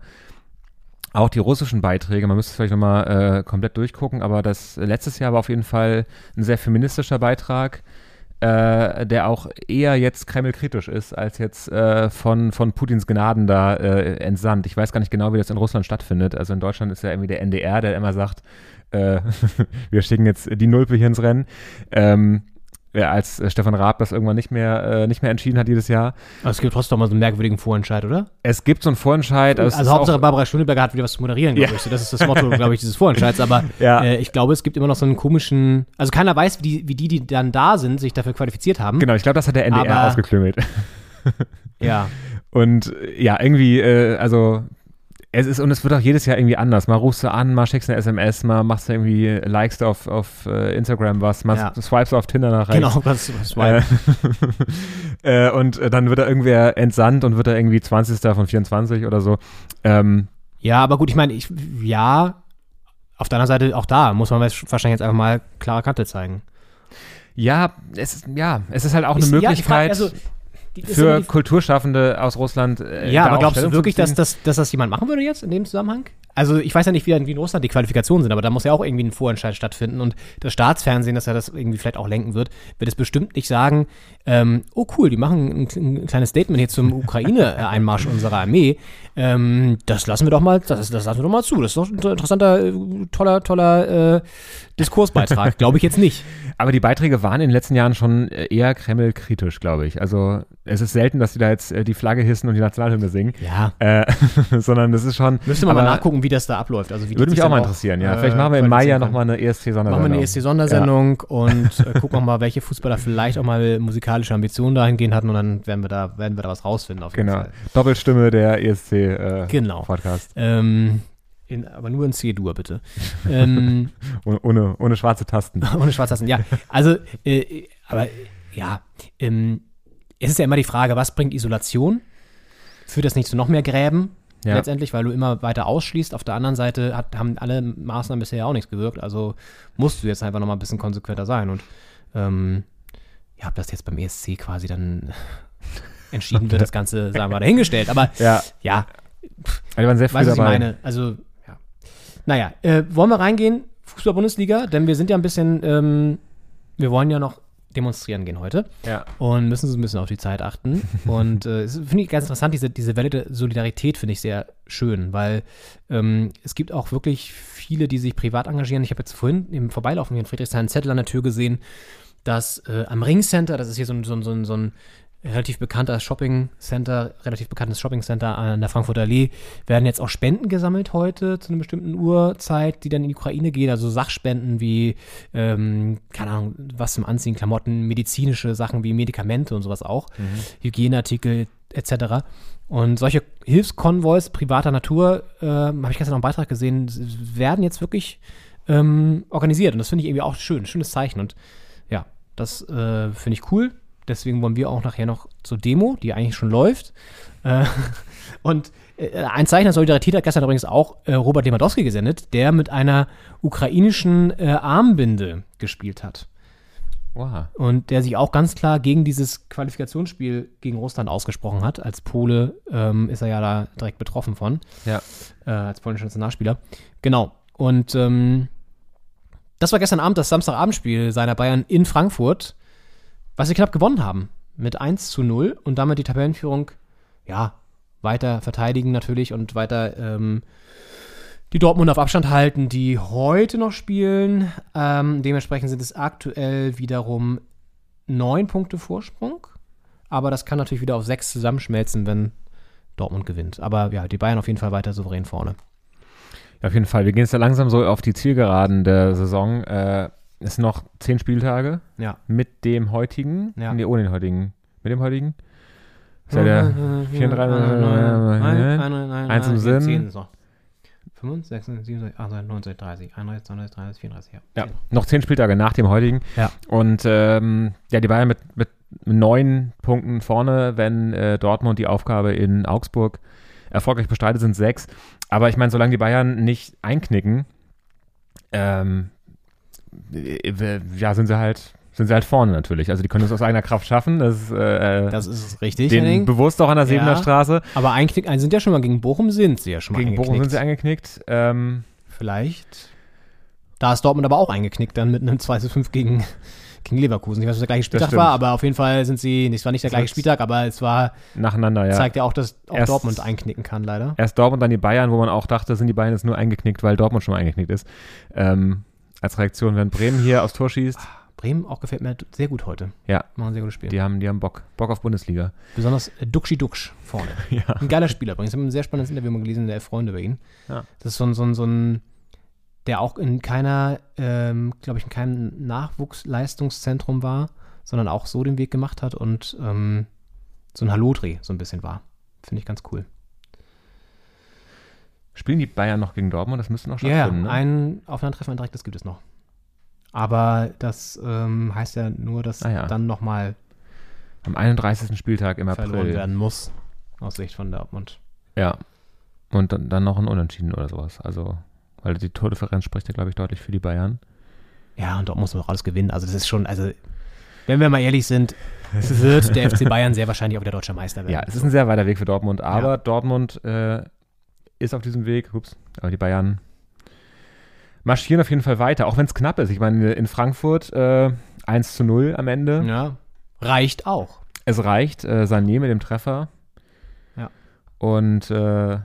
auch die russischen Beiträge, man müsste es vielleicht nochmal äh, komplett durchgucken, aber das letztes Jahr war auf jeden Fall ein sehr feministischer Beitrag, äh, der auch eher jetzt Kreml-kritisch ist, als jetzt äh, von, von Putins Gnaden da äh, entsandt. Ich weiß gar nicht genau, wie das in Russland stattfindet. Also in Deutschland ist ja irgendwie der NDR, der immer sagt, äh, wir schicken jetzt die Nulpe hier ins Rennen. Ähm, ja, als äh, Stefan Raab das irgendwann nicht mehr, äh, nicht mehr entschieden hat dieses Jahr. Aber es gibt trotzdem mal so einen merkwürdigen Vorentscheid, oder? Es gibt so einen Vorentscheid. Also, ist Hauptsache Barbara Schöneberger hat wieder was zu moderieren, glaube Ja. ich. So, das ist das Motto, glaube ich, dieses Vorentscheids. Aber Ja. äh, ich glaube, es gibt immer noch so einen komischen, also keiner weiß, wie die, wie die, die dann da sind, sich dafür qualifiziert haben. Genau, ich glaube, das hat der NDR Aber- ausgeklüngelt. Ja. Und äh, ja, irgendwie, äh, also es ist, und es wird auch jedes Jahr irgendwie anders. Mal rufst du an, mal schickst eine SMS, mal machst du irgendwie, likest auf, auf äh, Instagram was, mal Ja. swipes auf Tinder nach rechts. Genau, das, das war Äh, äh, und äh, dann wird da irgendwer entsandt und wird da irgendwie 20. von 24 oder so. Ähm, Ja, aber gut, ich meine, ich, ja, auf der anderen Seite, auch da muss man wahrscheinlich jetzt einfach mal klare Kante zeigen. ja, es ist, ja, es ist halt auch Ist- eine ja, Frage- Möglichkeit also, ist immer für Kulturschaffende aus Russland. Äh, Ja, aber glaubst du wirklich, dass beziehen. das, dass das jemand machen würde jetzt in dem Zusammenhang? Also ich weiß ja nicht, wie in Russland die Qualifikationen sind, aber da muss ja auch irgendwie ein Vorentscheid stattfinden und das Staatsfernsehen, das ja das irgendwie vielleicht auch lenken wird, wird es bestimmt nicht sagen, ähm, oh cool, die machen ein, ein kleines Statement hier zum Ukraine-Einmarsch unserer Armee. Ähm, das lassen wir doch mal, das, das lassen wir doch mal zu. Das ist doch ein interessanter, äh, toller, toller äh, Diskursbeitrag. Glaube ich jetzt nicht. Aber die Beiträge waren in den letzten Jahren schon äh, eher Kreml-kritisch, glaube ich. Also es ist selten, dass die da jetzt äh, die Flagge hissen und die Nationalhymne singen. Ja. Äh, sondern das ist schon. Müsste man mal nachgucken, wie das da abläuft. Also Würde mich auch mal interessieren, ja. äh, Vielleicht machen wir im Mai ja nochmal eine ESC-Sondersendung. Machen wir eine ESC-Sondersendung und äh, gucken auch mal, welche Fußballer vielleicht auch mal musikalische Ambitionen dahingehend hatten und dann werden wir da, werden wir da was rausfinden auf jeden Genau. Fall. Doppelstimme der ESC-Podcast. Genau. Ähm, in, aber nur in C-Dur, bitte. ähm, ohne, ohne, ohne schwarze Tasten. ohne Schwarztasten, ja. Also, äh, aber ja, ähm, es ist ja immer die Frage, was bringt Isolation? Führt das nicht zu noch mehr Gräben? Ja. Letztendlich, weil du immer weiter ausschließt. Auf der anderen Seite hat, haben alle Maßnahmen bisher auch nichts gewirkt. Also musst du jetzt einfach nochmal ein bisschen konsequenter sein. Und ähm, ja, ob das jetzt beim ESC quasi dann entschieden wird, das Ganze, sagen wir mal, dahingestellt. Aber Ja, ja, die waren sehr früh weißt was ich meine? Also, ja. Naja, äh, wollen wir reingehen? Fußball-Bundesliga, denn wir sind ja ein bisschen, ähm, wir wollen ja noch demonstrieren gehen heute Ja. und müssen so ein bisschen auf die Zeit achten. und äh, es finde ich ganz interessant, diese, diese Welle der Solidarität finde ich sehr schön, weil ähm, es gibt auch wirklich viele, die sich privat engagieren. Ich habe jetzt vorhin im Vorbeilaufen hier in Friedrichshain einen Zettel an der Tür gesehen, dass äh, am Ringcenter, das ist hier so ein, so ein, so ein, so ein relativ bekannter Shopping-Center, relativ bekanntes Shopping-Center an der Frankfurter Allee, werden jetzt auch Spenden gesammelt heute zu einer bestimmten Uhrzeit, die dann in die Ukraine gehen. Also Sachspenden wie, ähm, keine Ahnung, was zum Anziehen, Klamotten, medizinische Sachen wie Medikamente und sowas auch, Hygieneartikel etc. Und solche Hilfskonvois privater Natur, ähm, habe ich gestern noch einen Beitrag gesehen, werden jetzt wirklich ähm, organisiert. Und das finde ich irgendwie auch schön, schönes Zeichen. Und ja, das äh, finde ich cool. Deswegen wollen wir auch nachher noch zur Demo, die eigentlich schon läuft. Äh, und Äh, ein Zeichen der Solidarität hat gestern übrigens auch äh, Robert Lewandowski gesendet, der mit einer ukrainischen äh, Armbinde gespielt hat. Wow. Und der sich auch ganz klar gegen dieses Qualifikationsspiel gegen Russland ausgesprochen hat. Als Pole ähm, ist er ja da direkt betroffen von, Ja. äh, als polnischer Nationalspieler. Genau. Und ähm, das war gestern Abend das Samstagabendspiel seiner Bayern in Frankfurt, was sie knapp gewonnen haben. Mit 1 zu 0 und damit die Tabellenführung, ja, weiter verteidigen natürlich und weiter ähm, die Dortmund auf Abstand halten, die heute noch spielen. Ähm, dementsprechend sind es aktuell wiederum neun Punkte Vorsprung. Aber das kann natürlich wieder auf sechs zusammenschmelzen, wenn Dortmund gewinnt. Aber ja, die Bayern auf jeden Fall weiter souverän vorne. Ja, auf jeden Fall. Wir gehen jetzt ja langsam so auf die Zielgeraden der Saison. Äh, es sind noch zehn Spieltage Ja. mit dem heutigen. Ja. Nee, ohne den heutigen. Mit dem heutigen? Ist ja der 34. Eins im Sinn. 10 ist noch. 5, 6, 7, 27, 28, 29, 30, 31, 32, 33, 34, ja. Ja, 10. noch zehn Spieltage nach dem heutigen. Ja. Und ähm, ja, die Bayern mit, mit neun Punkten vorne, wenn äh, Dortmund die Aufgabe in Augsburg erfolgreich bestreitet, sind sechs. Aber ich meine, solange die Bayern nicht einknicken, ähm, äh, ja, sind sie halt sind sie halt vorne natürlich. Also die können es aus eigener Kraft schaffen. Das ist äh, Das ist richtig, Henning. bewusst auch an der Sebener Ja. Straße. Aber einknick, ein sind ja schon mal gegen Bochum, sind sie ja schon mal Gegen Bochum sind eingeknickt. sie eingeknickt. Ähm, Vielleicht. Da ist Dortmund aber auch eingeknickt, dann mit einem 2 zu 5 gegen, gegen Leverkusen. Ich weiß, was der gleiche Spieltag war, aber auf jeden Fall sind sie, es war nicht der gleiche. Spieltag, aber es war, nacheinander, ja. zeigt ja auch, dass auch Erst- Dortmund einknicken kann, leider. Erst Dortmund, dann die Bayern, wo man auch dachte, sind die Bayern jetzt nur eingeknickt, weil Dortmund schon mal eingeknickt ist. Ähm, als Reaktion, wenn Bremen hier aufs Tor schießt, Bremen auch gefällt mir sehr gut heute. ja, Machen sehr gutes Spiel. die haben, die haben Bock. Bock auf Bundesliga. Besonders äh, Duxi Dux vorne. Ja. Ein geiler Spieler übrigens. Ich habe ein sehr spannendes Interview mal gelesen in der Elf Freunde über ihn. Ja. Das ist so ein, so ein, so ein der auch in keiner, ähm, glaube ich, in keinem Nachwuchsleistungszentrum war, sondern auch so den Weg gemacht hat und ähm, so ein Hallodri so ein bisschen war. Finde ich ganz cool. Spielen die Bayern noch gegen Dortmund? Das müsste noch Ja, ja, stattfinden, ne? ein Aufeinandertreffen, ein direktes gibt es noch. Aber das ähm, heißt ja nur, dass Ah, ja. dann nochmal Am 31. Spieltag im verloren April. werden muss, aus Sicht von Dortmund. Ja. Und dann, dann noch ein Unentschieden oder sowas. Also, weil die Tordifferenz spricht ja, glaube ich, deutlich für die Bayern. Ja, und dort muss man auch alles gewinnen. Also das ist schon, also wenn wir mal ehrlich sind, wird der FC Bayern sehr wahrscheinlich auch wieder deutscher Meister werden. Ja, es ist ein sehr weiter Weg für Dortmund, aber Ja. Dortmund äh, ist auf diesem Weg. Ups, aber die Bayern marschieren auf jeden Fall weiter, auch wenn es knapp ist. Ich meine, in Frankfurt äh, 1 zu 0 am Ende. ja. Reicht auch. Es reicht, äh, Sané mit dem Treffer. Ja. Und äh,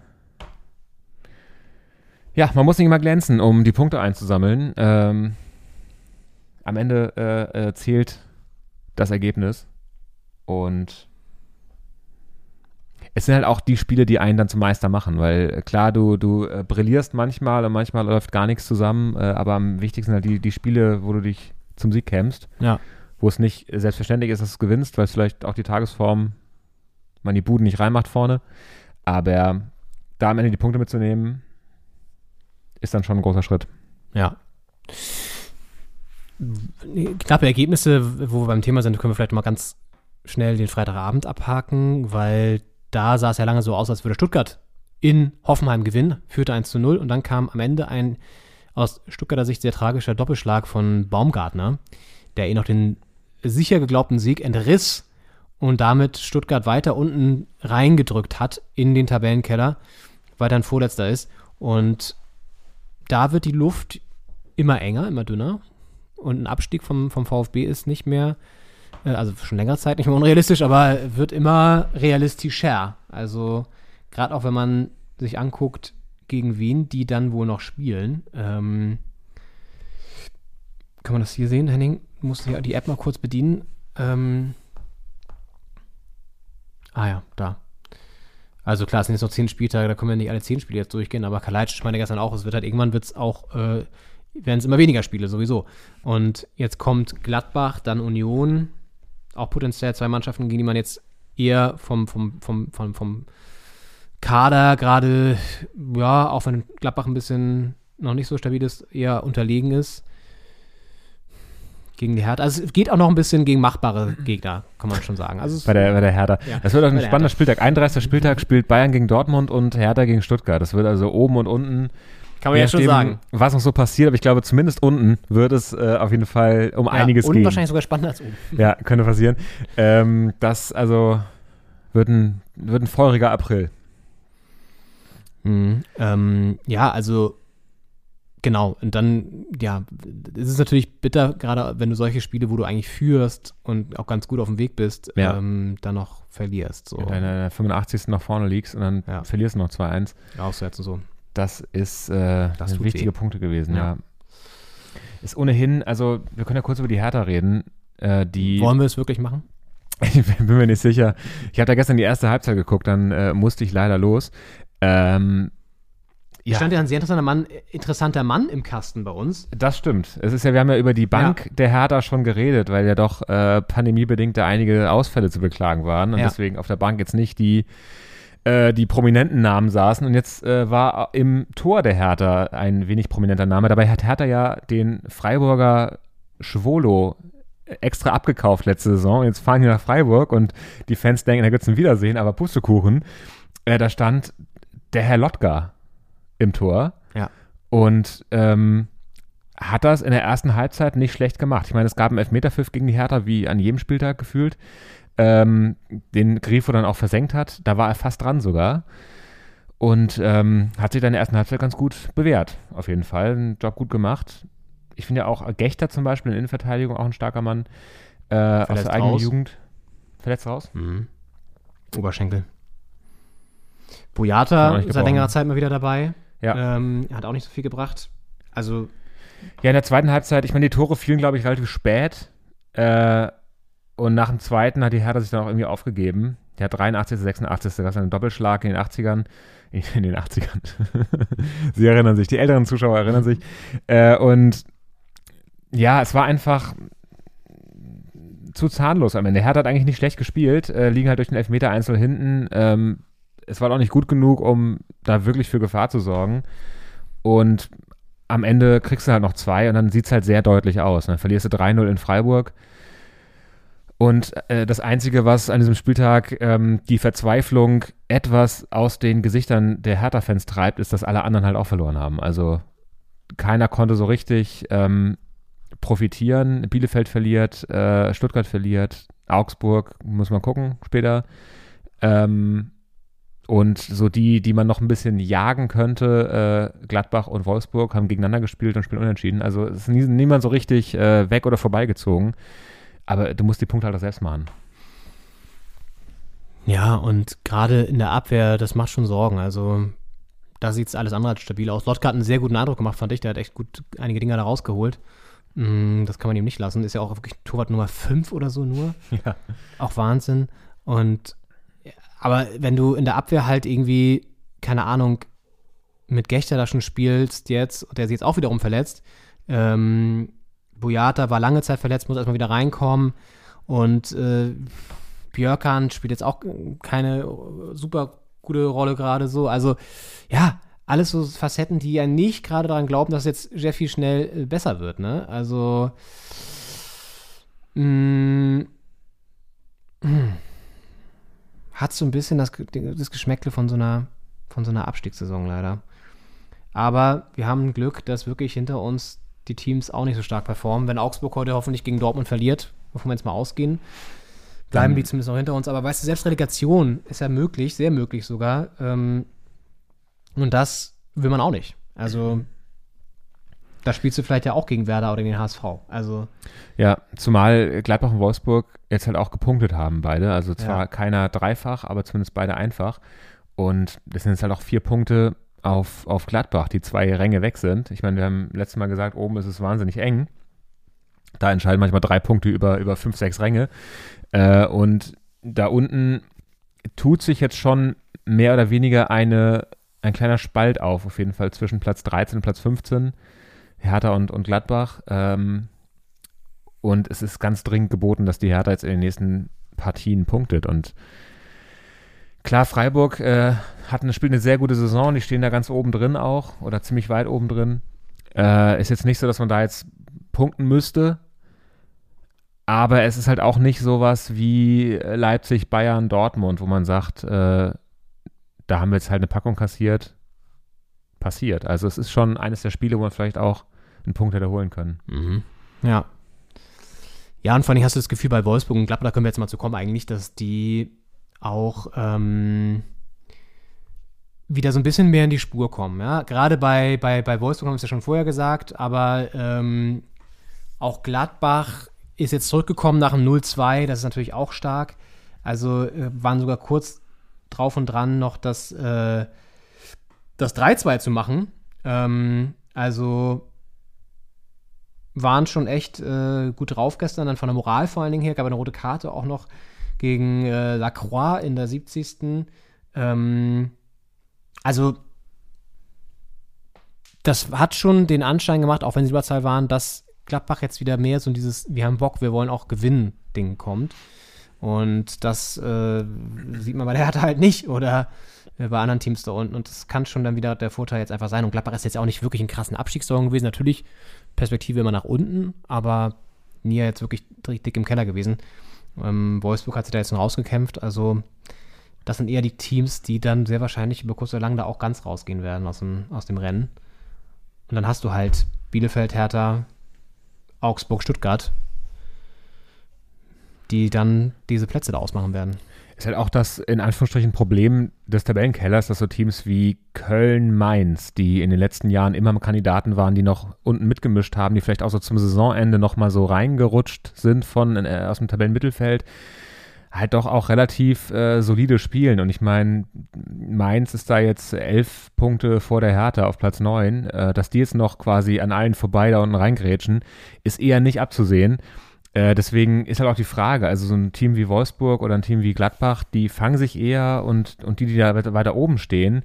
ja, man muss nicht immer glänzen, um die Punkte einzusammeln. Ähm, am Ende äh, äh, zählt das Ergebnis. Und es sind halt auch die Spiele, die einen dann zum Meister machen, weil äh, klar, du, du äh, brillierst manchmal und manchmal läuft gar nichts zusammen, äh, aber am wichtigsten halt die, die Spiele, wo du dich zum Sieg kämpfst Ja. wo es nicht selbstverständlich ist, dass du gewinnst, weil es vielleicht auch die Tagesform man die Buden nicht reinmacht vorne. Aber da am Ende die Punkte mitzunehmen, ist dann schon ein großer Schritt. Ja. Knappe Ergebnisse, wo wir beim Thema sind, können wir vielleicht mal ganz schnell den Freitagabend abhaken, weil da sah es ja lange so aus, als würde Stuttgart in Hoffenheim gewinnen, führte 1 zu 0 und dann kam am Ende ein aus Stuttgarter Sicht sehr tragischer Doppelschlag von Baumgartner, der eh noch den sicher geglaubten Sieg entriss und damit Stuttgart weiter unten reingedrückt hat in den Tabellenkeller, weiterhin Vorletzter ist und da wird die Luft immer enger, immer dünner. Und ein Abstieg vom, vom VfB ist nicht mehr, also schon längere Zeit nicht mehr unrealistisch, aber wird immer realistischer. Also gerade auch wenn man sich anguckt, gegen wen die dann wohl noch spielen. Ähm, kann man das hier sehen, Henning? Du musst hier die App mal kurz bedienen. Ähm, ah ja, da. Also klar, es sind jetzt noch zehn Spieltage, da können wir nicht alle zehn Spiele jetzt durchgehen, aber Kalajdzic meinte gestern auch, es wird halt irgendwann wird's auch, äh, werden es immer weniger Spiele sowieso. Und jetzt kommt Gladbach, dann Union, auch potenziell zwei Mannschaften, gegen die man jetzt eher vom, vom, vom, vom, vom Kader gerade, ja, auch wenn Gladbach ein bisschen noch nicht so stabil ist, eher unterlegen ist. gegen die Hertha. Also es geht auch noch ein bisschen gegen machbare Gegner, kann man schon sagen. Also Bei der, bei der Hertha. Ja, Das wird auch ein spannender. Spieltag. 31. Spieltag spielt Bayern gegen Dortmund und Hertha gegen Stuttgart. Das wird also oben und unten. Kann man ja schon sagen. Was noch so passiert, aber ich glaube, zumindest unten wird es äh, auf jeden Fall um Ja, einiges und gehen. wahrscheinlich sogar spannender als oben. Ja, könnte passieren. Ähm, das also wird ein, wird ein feuriger April. Mhm. Ähm, ja, also genau. Und dann, ja, es ist natürlich bitter, gerade wenn du solche Spiele, wo du eigentlich führst und auch ganz gut auf dem Weg bist, Ja. ähm, dann noch verlierst. So In der 85. nach vorne liegst und dann Ja. verlierst du noch 2-1. auswärts und so. Das ist äh, Das sind wichtige weh. Punkte gewesen, ja. Ja. Ist ohnehin, also wir können ja kurz über die Hertha reden. Äh, die Wollen wir es wirklich machen? Ich bin mir nicht sicher. Ich habe da gestern die erste Halbzeit geguckt, dann äh, musste ich leider los. Ähm, Ja. Stand ja ein sehr interessanter Mann, interessanter Mann im Kasten bei uns. das stimmt. Es ist ja, wir haben ja über die Bank der Hertha schon geredet, weil ja doch äh, pandemiebedingt da einige Ausfälle zu beklagen waren und Ja. deswegen auf der Bank jetzt nicht die äh, die prominenten Namen saßen und jetzt äh, war im Tor der Hertha ein wenig prominenter Name. Dabei hat Hertha ja den Freiburger Schwolo extra abgekauft letzte Saison. Jetzt fahren die nach Freiburg und die Fans denken, da gibt es ein Wiedersehen, aber Pustekuchen. Äh, da stand der Herr Lotka im Tor. Ja. Und ähm, hat das in der ersten Halbzeit nicht schlecht gemacht. Ich meine, es gab einen Elfmeterpfiff gegen die Hertha, wie an jedem Spieltag gefühlt, ähm, den Grifo dann auch versenkt hat. Da war er fast dran sogar. Und ähm, hat sich dann in der ersten Halbzeit ganz gut bewährt, auf jeden Fall. Einen Job gut gemacht. Ich finde ja auch Gechter zum Beispiel in der Innenverteidigung auch ein starker Mann äh, aus der eigenen raus. Jugend. Verletzt raus? Mhm. Oberschenkel. Boyata seit längerer Zeit mal wieder dabei. Ja. Ähm, hat auch nicht so viel gebracht. Also, Ja, in der zweiten Halbzeit, ich meine, die Tore fielen, glaube ich, relativ spät. Äh, und nach dem zweiten hat die Hertha sich dann auch irgendwie aufgegeben. Der hat 83, 86, da gab es einen Doppelschlag in den 80ern. In, den 80ern. Sie erinnern sich, die älteren Zuschauer erinnern sich. Äh, und ja, es war einfach zu zahnlos am Ende. Hertha hat eigentlich nicht schlecht gespielt, äh, liegen halt durch den Elfmeter einzeln hinten. Ähm, es war auch nicht gut genug, um da wirklich für Gefahr zu sorgen. Und am Ende kriegst du halt noch zwei und dann sieht es halt sehr deutlich aus. Dann verlierst du 3-0 in Freiburg. Und äh, das Einzige, was an diesem Spieltag ähm, die Verzweiflung etwas aus den Gesichtern der Hertha-Fans treibt, ist, dass alle anderen halt auch verloren haben. Also keiner konnte so richtig ähm, profitieren. Bielefeld verliert, äh, Stuttgart verliert, Augsburg, muss man gucken später. Ähm, und so die, die man noch ein bisschen jagen könnte, äh, Gladbach und Wolfsburg, haben gegeneinander gespielt und spielen unentschieden. Also ist nie, niemand so richtig äh, weg oder vorbeigezogen. Aber du musst die Punkte halt auch selbst machen. ja, und gerade in der Abwehr, das macht schon Sorgen. Also, da sieht es alles andere als stabil aus. Lotka hat einen sehr guten Eindruck gemacht, fand ich. Der hat echt gut einige Dinge da rausgeholt. Mm, Das kann man ihm nicht lassen. Ist ja auch wirklich Torwart Nummer 5 oder so nur. Ja. Auch Wahnsinn. Und aber wenn du in der Abwehr halt irgendwie, keine Ahnung, mit Gechter da schon spielst jetzt, und der ist jetzt auch wiederum verletzt, ähm, Boyata war lange Zeit verletzt, muss erstmal wieder reinkommen und äh, Björkan spielt jetzt auch keine super gute Rolle gerade so. Also ja, alles so Facetten, die ja nicht gerade daran glauben, dass jetzt sehr viel schnell äh, besser wird, ne? Also mh, hat so ein bisschen das, das Geschmäckle von so einer von so einer Abstiegssaison leider. Aber wir haben Glück, dass wirklich hinter uns die Teams auch nicht so stark performen. Wenn Augsburg heute hoffentlich gegen Dortmund verliert, wovon wir jetzt mal ausgehen, bleiben die zumindest noch hinter uns. Aber weißt du, selbst Relegation ist ja möglich, sehr möglich sogar. Ähm, und das will man auch nicht. Also, da spielst du vielleicht ja auch gegen Werder oder gegen den HSV. Also, Ja, zumal Gladbach und Wolfsburg jetzt halt auch gepunktet haben, beide. Also zwar Ja. keiner dreifach, aber zumindest beide einfach. Und das sind jetzt halt auch vier Punkte auf, auf Gladbach, die zwei Ränge weg sind. Ich meine, wir haben letztes Mal gesagt, oben ist es wahnsinnig eng. Da entscheiden manchmal drei Punkte über, über fünf, sechs Ränge. Äh, und da unten tut sich jetzt schon mehr oder weniger eine, ein kleiner Spalt auf, auf jeden Fall zwischen Platz 13 und Platz 15. Hertha und, und Gladbach. Ähm, und es ist ganz dringend geboten, dass die Hertha jetzt in den nächsten Partien punktet. Und klar, Freiburg äh, hat eine, spielt eine sehr gute Saison. Die stehen da ganz oben drin auch oder ziemlich weit oben drin. Äh, ist jetzt nicht so, dass man da jetzt punkten müsste. aber es ist halt auch nicht sowas wie Leipzig, Bayern, Dortmund, wo man sagt, äh, da haben wir jetzt halt eine Packung kassiert. Passiert. Also es ist schon eines der Spiele, wo man vielleicht auch einen Punkt hätte holen können. Mhm. Ja. Ja, und vor allem hast du das Gefühl bei Wolfsburg und Gladbach, da können wir jetzt mal zu kommen, eigentlich, dass die auch ähm, wieder so ein bisschen mehr in die Spur kommen. Ja? Gerade bei, bei, bei Wolfsburg haben wir es ja schon vorher gesagt, aber ähm, auch Gladbach ist jetzt zurückgekommen nach dem 0-2, das ist natürlich auch stark. Also äh, waren sogar kurz drauf und dran, noch das, äh, das 3-2 zu machen. Ähm, also waren schon echt äh, gut drauf gestern, dann von der Moral vor allen Dingen her, gab eine rote Karte auch noch gegen äh, Lacroix in der 70. Ähm, also das hat schon den Anschein gemacht, auch wenn sie Überzahl waren, dass Gladbach jetzt wieder mehr so dieses, wir haben Bock, wir wollen auch gewinnen, Ding kommt. Und das äh, sieht man bei der Hertha halt nicht oder äh, bei anderen Teams da unten. Und das kann schon dann wieder der Vorteil jetzt einfach sein. Und Gladbach ist jetzt auch nicht wirklich ein krassen Abstiegssorgen gewesen. Natürlich Perspektive immer nach unten, aber nie jetzt wirklich dick im Keller gewesen. Ähm, Wolfsburg hat sich da jetzt noch rausgekämpft. Also das sind eher die Teams, die dann sehr wahrscheinlich über kurz oder lang da auch ganz rausgehen werden aus dem, aus dem Rennen. Und dann hast du halt Bielefeld, Hertha, Augsburg, Stuttgart, die dann diese Plätze da ausmachen werden. Ist halt auch das in Anführungsstrichen Problem des Tabellenkellers, dass so Teams wie Köln, Mainz, die in den letzten Jahren immer Kandidaten waren, die noch unten mitgemischt haben, die vielleicht auch so zum Saisonende nochmal so reingerutscht sind von äh, aus dem Tabellenmittelfeld, halt doch auch relativ äh, solide spielen. Und ich meine, Mainz ist da jetzt elf Punkte vor der Hertha auf Platz neun. Äh, dass die jetzt noch quasi an allen vorbei da unten reingrätschen, ist eher nicht abzusehen. Äh, deswegen ist halt auch die Frage, also so ein Team wie Wolfsburg oder ein Team wie Gladbach, die fangen sich eher und, und die, die da weiter oben stehen,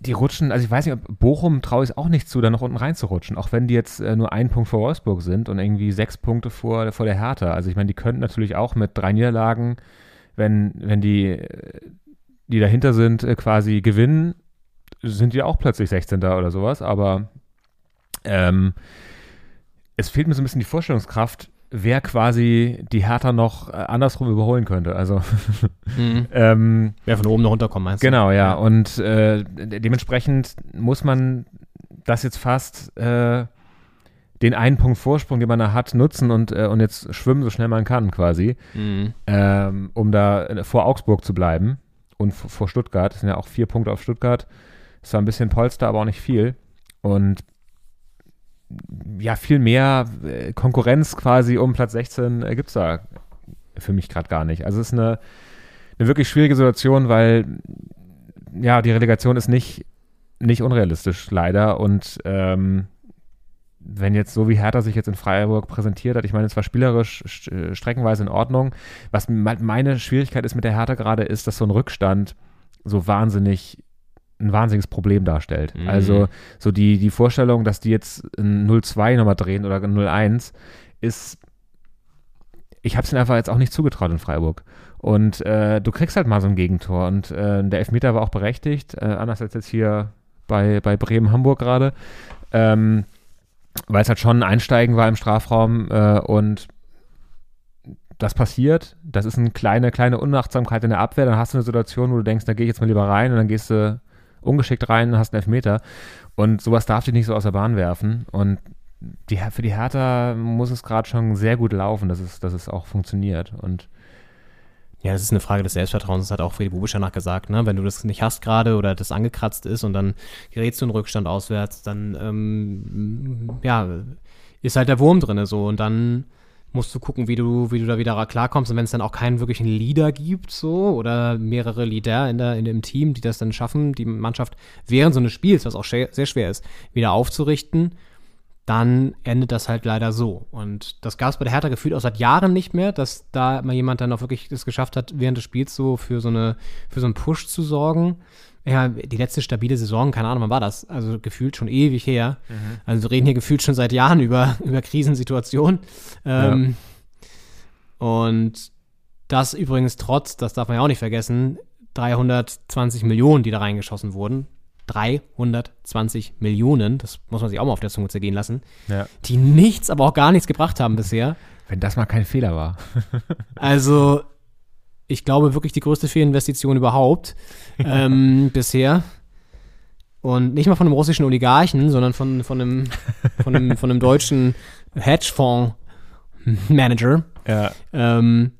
die rutschen, also ich weiß nicht, Bochum traue ich es auch nicht zu, da noch unten reinzurutschen, auch wenn die jetzt äh, nur einen Punkt vor Wolfsburg sind und irgendwie sechs Punkte vor, vor der Hertha. Also ich meine, die könnten natürlich auch mit drei Niederlagen, wenn, wenn die, die dahinter sind, äh, quasi gewinnen, sind die auch plötzlich 16. oder sowas, aber ähm, es fehlt mir so ein bisschen die Vorstellungskraft, wer quasi die Hertha noch äh, andersrum überholen könnte. Also Mhm. ähm, Wer von oben noch runterkommt, meinst du? Genau, ja. Und äh, de- dementsprechend muss man das jetzt fast äh, den einen Punkt Vorsprung, den man da hat, nutzen und, äh, und jetzt schwimmen, so schnell man kann quasi, Mhm. ähm, um da äh, vor Augsburg zu bleiben und vor Stuttgart. Das sind ja auch vier Punkte auf Stuttgart. Ist zwar ein bisschen Polster, aber auch nicht viel. Und ja, viel mehr äh, Konkurrenz quasi um Platz 16 äh, gibt es da für mich gerade gar nicht. Also es ist eine, eine wirklich schwierige Situation, weil ja, die Relegation ist nicht, nicht unrealistisch, leider. Und ähm, wenn jetzt so wie Hertha sich jetzt in Freiburg präsentiert hat, ich meine, es war spielerisch äh, streckenweise in Ordnung. Was me- meine Schwierigkeit ist mit der Hertha gerade, ist, dass so ein Rückstand so wahnsinnig ein wahnsinniges Problem darstellt. Mhm. Also so die, die Vorstellung, dass die jetzt ein 0-2 nochmal drehen oder ein 0-1, ist, ich habe es ihnen einfach jetzt auch nicht zugetraut in Freiburg. Und äh, du kriegst halt mal so ein Gegentor und äh, der Elfmeter war auch berechtigt, äh, anders als jetzt hier bei, bei Bremen-Hamburg gerade, ähm, weil es halt schon ein Einsteigen war im Strafraum äh, und das passiert, das ist eine kleine, kleine Unachtsamkeit in der Abwehr, dann hast du eine Situation, wo du denkst, da gehe ich jetzt mal lieber rein und dann gehst du ungeschickt rein hast einen Elfmeter. Und sowas darf dich nicht so aus der Bahn werfen. Und die, für die Hertha muss es gerade schon sehr gut laufen, dass es, dass es auch funktioniert. Und Ja, das ist eine Frage des Selbstvertrauens, das hat auch Freddy Bubisch danach gesagt, ne? Wenn du das nicht hast gerade oder das angekratzt ist und dann gerätst du in Rückstand auswärts, dann ähm, ja, ist halt der Wurm drin so. Und dann musst du gucken, wie du, wie du da wieder klarkommst und wenn es dann auch keinen wirklichen Leader gibt, so, oder mehrere Leader in, der, in dem Team, die das dann schaffen, die Mannschaft während so eines Spiels, was auch sehr schwer ist, wieder aufzurichten, dann endet das halt leider so. Und das gab es bei der Hertha gefühlt auch seit Jahren nicht mehr, dass da mal jemand dann auch wirklich es geschafft hat, während des Spiels so für so eine, für so einen Push zu sorgen. Ja, die letzte stabile Saison, keine Ahnung, wann war das? Also gefühlt schon ewig her. Also wir reden hier gefühlt schon seit Jahren über, über Krisensituationen. Ähm, Und das übrigens trotz, das darf man ja auch nicht vergessen, 320 Millionen, die da reingeschossen wurden. 320 Millionen, das muss man sich auch mal auf der Zunge zergehen lassen, Ja. die nichts, aber auch gar nichts gebracht haben bisher. Wenn das mal kein Fehler war. Also, ich glaube wirklich die größte Fehlinvestition überhaupt ähm, bisher. Und nicht mal von einem russischen Oligarchen, sondern von, von, einem, von, einem, von einem deutschen Hedgefonds-Manager. Ja. Ähm,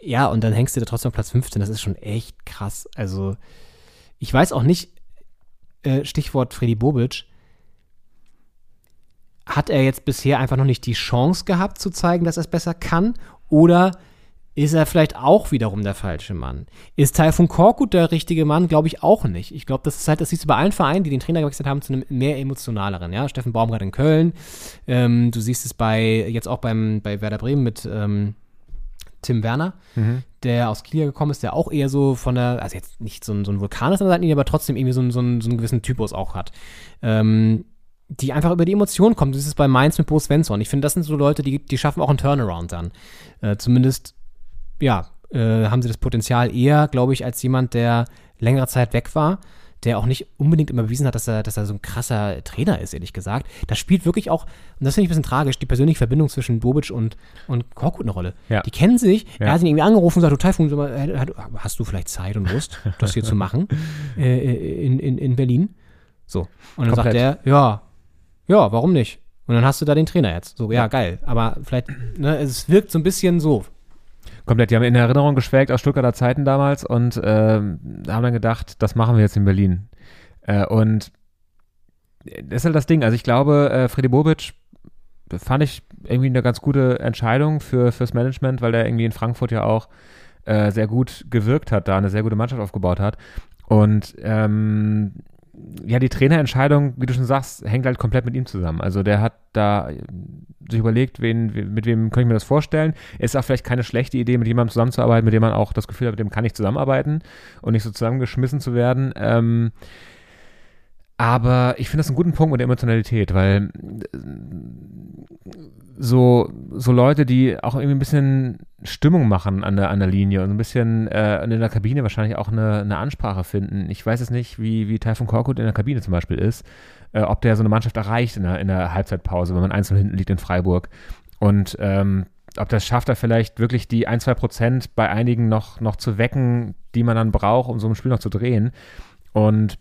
ja, und dann hängst du da trotzdem auf Platz 15. Das ist schon echt krass. Also, ich weiß auch nicht, äh, Stichwort Freddy Bobic, hat er jetzt bisher einfach noch nicht die Chance gehabt zu zeigen, dass er es besser kann? Oder ist er vielleicht auch wiederum der falsche Mann? Ist Taifun Korkut der richtige Mann? Glaube ich auch nicht. Ich glaube, das ist halt, das siehst du bei allen Vereinen, die den Trainer gewechselt haben, zu einem mehr emotionaleren. Ja, Steffen Baumgart in Köln. Ähm, du siehst es bei, jetzt auch beim, bei Werder Bremen mit ähm, Tim Werner, der aus Kiel gekommen ist, der auch eher so von der, also jetzt nicht so ein, so ein Vulkan ist an der Seitenlinie, aber trotzdem irgendwie so, einen- so, einen, so einen gewissen Typus auch hat. Ähm, die einfach über die Emotionen kommt. Das ist bei Mainz mit Bo Svensson. Ich finde, das sind so Leute, die, die schaffen auch einen Turnaround dann. Äh, zumindest, ja, äh, haben sie das Potenzial eher, glaube ich, als jemand, der längere Zeit weg war, der auch nicht unbedingt immer bewiesen hat, dass er, dass er so ein krasser Trainer ist, ehrlich gesagt. Da spielt wirklich auch, und das finde ich ein bisschen tragisch, die persönliche Verbindung zwischen Bobic und, und Korkut eine Rolle. Ja. Die kennen sich, Ja. er hat ihn irgendwie angerufen und sagt, du Taifun, äh, hast du vielleicht Zeit und Lust, das hier zu machen äh, in, in, in Berlin? So. Und dann sagt Komplett. er, ja, ja, warum nicht? Und dann hast du da den Trainer jetzt. So, ja, geil. Aber vielleicht, ne, es wirkt so ein bisschen so. Komplett, die haben in Erinnerung geschwelgt aus Stuttgarter Zeiten damals und ähm, haben dann gedacht, das machen wir jetzt in Berlin. Äh, und das ist halt das Ding. Also ich glaube, äh, Freddy Bobic fand ich irgendwie eine ganz gute Entscheidung für, fürs Management, weil der irgendwie in Frankfurt ja auch äh, sehr gut gewirkt hat, da eine sehr gute Mannschaft aufgebaut hat. Und ähm, ja, die Trainerentscheidung, wie du schon sagst, hängt halt komplett mit ihm zusammen. Also der hat da äh, sich überlegt, wen, mit wem kann ich mir das vorstellen. Ist auch vielleicht keine schlechte Idee, mit jemandem zusammenzuarbeiten, mit dem man auch das Gefühl hat, mit dem kann ich zusammenarbeiten und nicht so zusammengeschmissen zu werden. Ähm, aber ich finde das einen guten Punkt mit der Emotionalität, weil äh, so, so Leute, die auch irgendwie ein bisschen Stimmung machen an der, an der Linie und ein bisschen äh, in der Kabine wahrscheinlich auch eine, eine Ansprache finden. Ich weiß jetzt nicht, wie, wie Taifun Korkut in der Kabine zum Beispiel ist, äh, ob der so eine Mannschaft erreicht in der, in der Halbzeitpause, wenn man einzeln hinten liegt in Freiburg. Und ähm, ob das schafft, er vielleicht wirklich die ein, zwei Prozent bei einigen noch, noch zu wecken, die man dann braucht, um so ein Spiel noch zu drehen. Und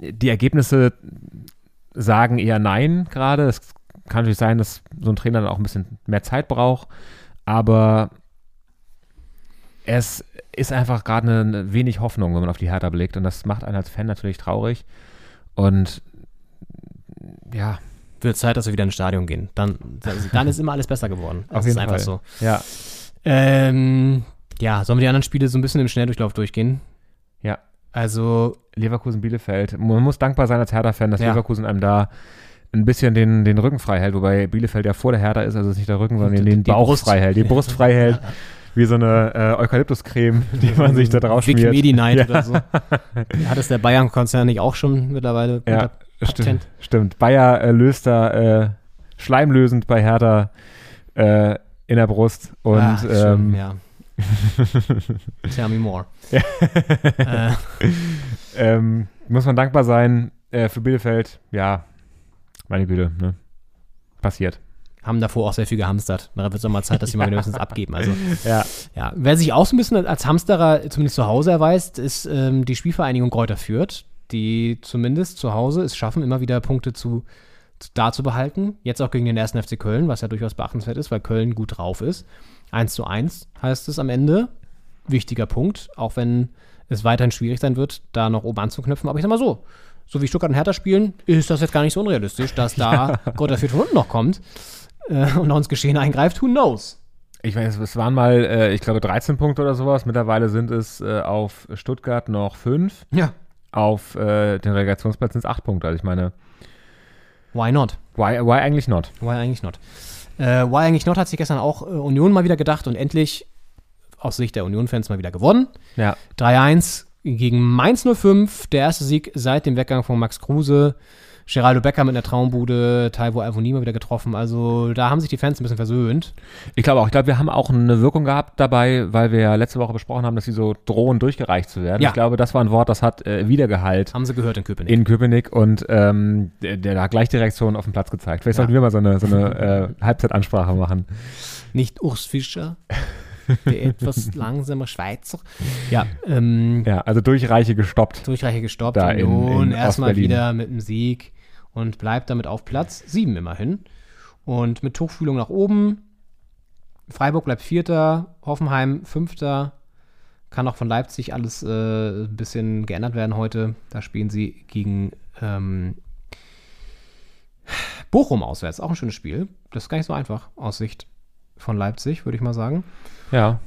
die Ergebnisse sagen eher nein gerade. Es kann natürlich sein, dass so ein Trainer dann auch ein bisschen mehr Zeit braucht, aber es ist einfach gerade eine, wenig Hoffnung, wenn man auf die Hertha blickt und das macht einen als Fan natürlich traurig und ja, Wird Zeit, dass wir wieder ins Stadion gehen. Dann, dann ist immer alles besser geworden. Das auf jeden ist einfach Fall. so. Ja, Ähm, ja, sollen wir die anderen Spiele so ein bisschen im Schnelldurchlauf durchgehen? Also, Leverkusen-Bielefeld. Man muss dankbar sein als Hertha-Fan, dass Ja. Leverkusen einem da ein bisschen den, den Rücken frei hält, wobei Bielefeld ja vor der Hertha ist, also es ist nicht der Rücken, sondern Die- den die Bauch Brust. frei hält, die Brust frei hält, wie so eine äh, Eukalyptuscreme, die man sich da drauf Vic schmiert. Medi-Night Ja. oder so. Hat es der Bayern-Konzern nicht auch schon mittlerweile Ja, stimmt. Stimmt. Bayer äh, löst da äh, schleimlösend bei Hertha äh, in der Brust und schön, ähm, ja. Tell me more. äh, ähm, muss man dankbar sein äh, für Bielefeld. Ja, meine Güte, ne? Passiert. haben davor auch sehr viel gehamstert. Da wird es auch mal Zeit, dass sie mal wenigstens abgeben. Also, Ja, ja, wer sich auch so ein bisschen als Hamsterer zumindest zu Hause erweist, ist ähm, die Spielvereinigung Kräuter Fürth, die zumindest zu Hause es schaffen, immer wieder Punkte zu, zu da zu behalten. Jetzt auch gegen den ersten FC Köln, was ja durchaus beachtenswert ist, weil Köln gut drauf ist. 1 zu 1 heißt es am Ende. Wichtiger Punkt, auch wenn es weiterhin schwierig sein wird, da noch oben anzuknüpfen. Aber ich sag mal so, so wie Stuttgart und Hertha spielen, ist das jetzt gar nicht so unrealistisch, dass da Fürth von unten noch kommt äh, und noch ins Geschehen eingreift. Who knows? ich weiß, es waren mal, äh, ich glaube, 13 Punkte oder sowas. Mittlerweile sind es äh, auf Stuttgart noch fünf. Ja, Auf äh, den Relegationsplatz sind es acht Punkte. Also ich meine, why not? why, why eigentlich not? Why eigentlich not? Äh, why eigentlich not hat sich gestern auch äh, Union mal wieder gedacht und endlich aus Sicht der Union-Fans mal wieder gewonnen. Ja, 3-1 gegen Mainz 05, der erste Sieg seit dem Weggang von Max Kruse. Geraldo Becker mit einer Traumbude, Taiwo Avonima wieder getroffen. Also da haben sich die Fans ein bisschen versöhnt. Ich glaube auch, ich glaube, wir haben auch eine Wirkung gehabt dabei, weil wir ja letzte Woche besprochen haben, dass sie so drohen, durchgereicht zu werden. Ja. Ich glaube, das war ein Wort, das hat äh, Wiedergehalt Haben sie gehört in Köpenick. in Köpenick und ähm, der, der hat gleich die Reaktion auf den Platz gezeigt. Vielleicht Ja. sollten wir mal so eine, so eine äh, Halbzeitansprache machen. Nicht Urs Fischer, der etwas langsame Schweizer. Ja, ähm, Ja, also Durchreiche gestoppt. Durchreiche gestoppt. Da in- erstmal wieder mit einem Sieg und bleibt damit auf Platz 7 immerhin. Und mit Tuchfühlung nach oben. Freiburg bleibt Vierter, Hoffenheim Fünfter. Kann auch von Leipzig alles äh, ein bisschen geändert werden heute. Da spielen sie gegen ähm, Bochum auswärts. Auch ein schönes Spiel. Das ist gar nicht so einfach aus Sicht von Leipzig, würde ich mal sagen. Ja,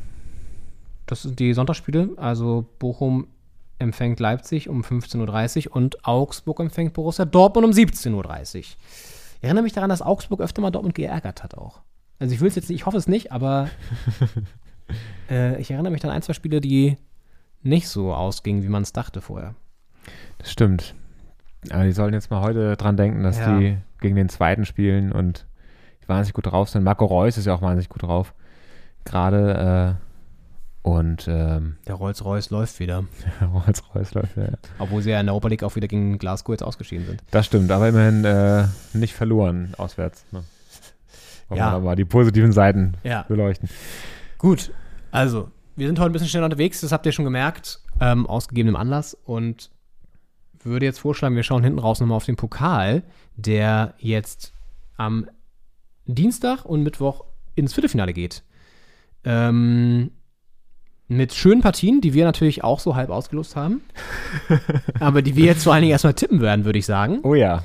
Das sind die Sonntagsspiele. Also Bochum empfängt Leipzig um 15.30 Uhr und Augsburg empfängt Borussia Dortmund um 17.30 Uhr. Ich erinnere mich daran, dass Augsburg öfter mal Dortmund geärgert hat auch. Also ich will es jetzt nicht, ich hoffe es nicht, aber äh, ich erinnere mich an ein, zwei Spiele, die nicht so ausgingen, wie man es dachte vorher. das stimmt. Aber die sollen jetzt mal heute dran denken, dass Ja. die gegen den zweiten spielen und wahnsinnig gut drauf sind. Marco Reus ist ja auch wahnsinnig gut drauf. Gerade äh, und ähm, Der Rolls-Royce läuft wieder. Rolls-Royce läuft ja. Obwohl sie ja in der Europa League auch wieder gegen Glasgow jetzt ausgeschieden sind. Das stimmt, aber immerhin äh, nicht verloren auswärts. Ne? Wollen Ja. mal die positiven Seiten Ja. beleuchten. Gut, also, wir sind heute ein bisschen schneller unterwegs, das habt ihr schon gemerkt, ähm, aus gegebenem Anlass. Und würde jetzt vorschlagen, wir schauen hinten raus nochmal auf den Pokal, der jetzt am Dienstag und Mittwoch ins Viertelfinale geht. Ähm, mit schönen Partien, die wir natürlich auch so halb ausgelost haben. aber die wir jetzt vor allen Dingen erstmal tippen werden, würde ich sagen. Oh ja.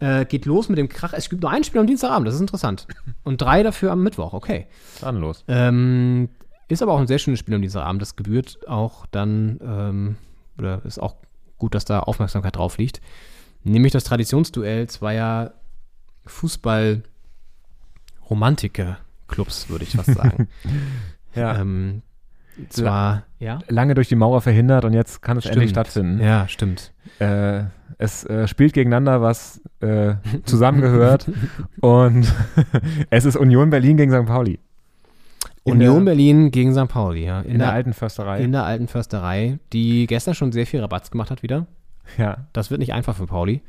Äh, geht los mit dem Krach. Es gibt nur ein Spiel am Dienstagabend, das ist interessant. Und drei dafür am Mittwoch, okay. Dann los. Ähm, ist aber auch ein sehr schönes Spiel am Dienstagabend. Das gebührt auch dann, ähm, oder ist auch gut, dass da Aufmerksamkeit drauf liegt. Nämlich das Traditionsduell zweier Fußball-Romantiker-Clubs, würde ich fast sagen. Ja. ähm, zwar, ja. Lange durch die Mauer verhindert und jetzt kann es endlich stattfinden. Ja, stimmt. Äh, es äh, spielt gegeneinander, was äh, zusammengehört. und es ist Union Berlin gegen St. Pauli. In Union der, Berlin gegen St. Pauli, ja. In, der, alten Försterei. in der alten Försterei, die gestern schon sehr viel Rabatz gemacht hat wieder. ja. Das wird nicht einfach für Pauli.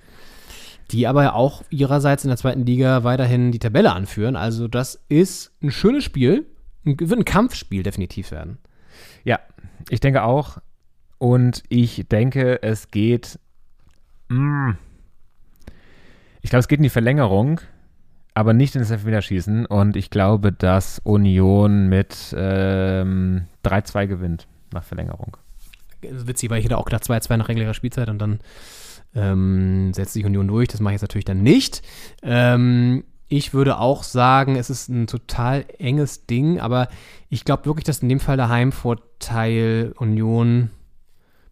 Die aber ja auch ihrerseits in der zweiten Liga weiterhin die Tabelle anführen. Also das ist ein schönes Spiel. Ein- Wird ein Kampfspiel definitiv werden. Ja, ich denke auch. Und ich denke, es geht. Mm, ich glaube, es geht in die Verlängerung, aber nicht ins Elfmeterschießen. Und ich glaube, dass Union mit ähm, 3-2 gewinnt nach Verlängerung. Witzig, weil ich hätte auch gedacht 2-2 nach regulärer Spielzeit und dann ähm, setzt sich Union durch. Das mache ich jetzt natürlich dann nicht. Ähm, ich würde auch sagen, es ist ein total enges Ding, aber ich glaube wirklich, dass in dem Fall der Heimvorteil Union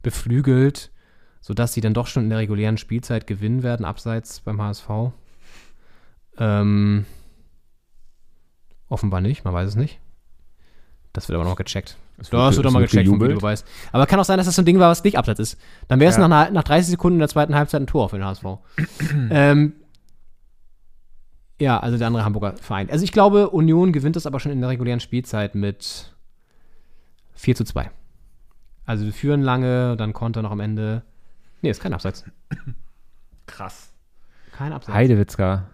beflügelt, sodass sie dann doch schon in der regulären Spielzeit gewinnen werden, abseits beim HSV. Ähm, offenbar nicht, man weiß es nicht. Das wird aber noch gecheckt. Es Das wird doch mal es gecheckt vom gejubelt. Videobeweis. Aber kann auch sein, dass das so ein Ding war, was nicht abseits ist. Dann wäre es Ja. nach, nach 30 Sekunden in der zweiten Halbzeit ein Tor für den HSV. ähm, ja, also der andere Hamburger Verein. Also ich glaube, Union gewinnt das aber schon in der regulären Spielzeit mit 4 zu 2. Also wir führen lange, dann Konter noch am Ende. Nee, ist kein Abseits. Krass. Kein Abseits. Heidewitzka.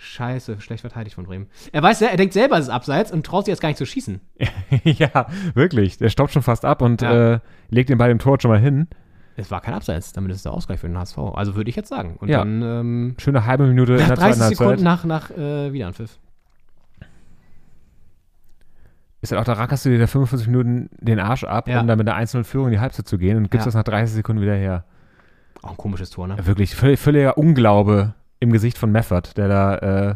Scheiße, schlecht verteidigt von Bremen. Er weiß, er denkt selber, es ist Abseits und traut sich jetzt gar nicht zu schießen. ja, wirklich. Der stoppt schon fast ab und Ja. äh, legt den Ball im Tor schon mal hin. Es war kein Abseits, damit ist es der Ausgleich für den HSV. Also würde ich jetzt sagen. Und Ja. dann ähm, Schöne halbe Minute in nach der 30 zweiten Sekunden nach, nach äh, Wiederanpfiff. Ist dann auch, da rackerst du dir da 45 Minuten den Arsch ab, Ja. um dann mit einer 1-0-Führung in die Halbzeit zu gehen und gibst Ja. das nach 30 Sekunden wieder her. Auch ein komisches Tor, ne? Ja, wirklich, völlig, völliger Unglaube im Gesicht von Meffert, der da, äh,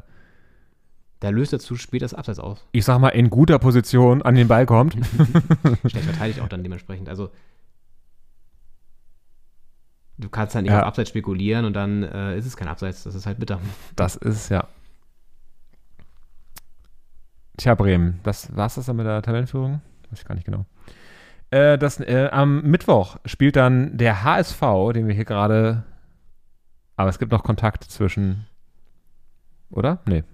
Der löst dazu spät das Abseits aus. ich sag mal, in guter Position an den Ball kommt. Schlecht verteidigt auch dann dementsprechend. Also du kannst halt nicht Ja. auf Abseits spekulieren und dann äh, ist es kein Abseits. Das ist halt bitter. Das ist, ja. Tja, Bremen, das war's das dann mit der Tabellenführung? Weiß ich gar nicht genau. Äh, das, äh, am Mittwoch spielt dann der HSV, den wir hier gerade Aber es gibt noch Kontakt zwischen. Oder? Nee.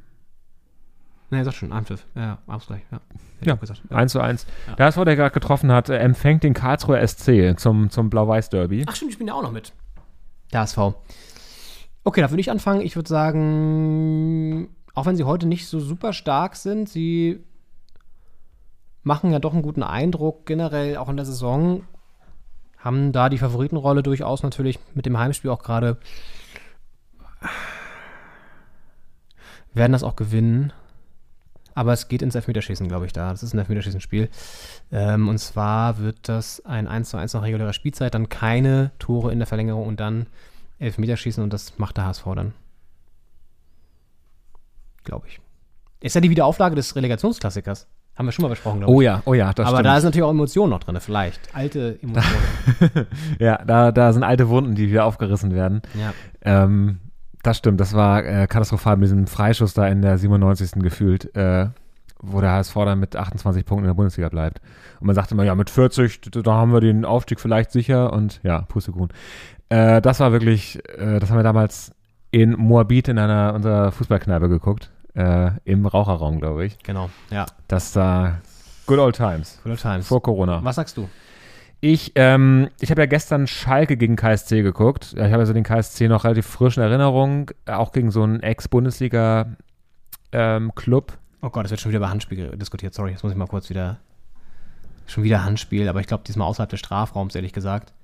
Nee, sag schon, Anpfiff. Ja, Ausgleich, ja. Hätte ich Ja, auch gesagt. 1 zu 1. Der HSV, der gerade getroffen hat, äh, empfängt den Karlsruher SC zum, zum Blau-Weiß-Derby. Ach stimmt, die spielen ja auch noch mit. Der HSV. Okay, da würde ich anfangen. Ich würde sagen, auch wenn sie heute nicht so super stark sind, sie machen ja doch einen guten Eindruck generell auch in der Saison. Haben da die Favoritenrolle durchaus natürlich mit dem Heimspiel auch gerade. Werden das auch gewinnen. Aber es geht ins Elfmeterschießen, glaube ich, da. Das ist ein Elfmeterschießen-Spiel. Ähm, und zwar wird das ein 1 zu 1 nach regulärer Spielzeit, dann keine Tore in der Verlängerung und dann Elfmeterschießen und das macht der HSV dann. Glaube ich. Ist ja die Wiederauflage des Relegationsklassikers. Haben wir schon mal besprochen, glaube ich. Oh ja, oh ja, das Aber stimmt. da ist natürlich auch Emotionen noch drin, vielleicht. Alte Emotionen. ja, da, da sind alte Wunden, die wieder aufgerissen werden. ja. Ähm, das stimmt, das war äh, katastrophal mit diesem Freischuss da in der 97. gefühlt, äh, wo der HSV dann mit 28 Punkten in der Bundesliga bleibt. Und man sagte immer, ja, mit 40, d- da haben wir den Aufstieg vielleicht sicher und ja, Pustekuchen. Äh, das war wirklich, äh, das haben wir damals in Moabit in einer unserer Fußballkneipe geguckt, äh, im Raucherraum, glaube ich. Genau. Ja. Das war good old times, Good old times. vor Corona. Was sagst du? Ich, ähm, ich habe ja gestern Schalke gegen KSC geguckt. Ich habe also den KSC noch relativ frisch in Erinnerung, auch gegen so einen Ex-Bundesliga-Club. Oh Gott, es wird schon wieder über Handspiel diskutiert. Sorry, jetzt muss ich mal kurz wieder. Schon wieder Handspiel, aber ich glaube diesmal außerhalb des Strafraums, ehrlich gesagt.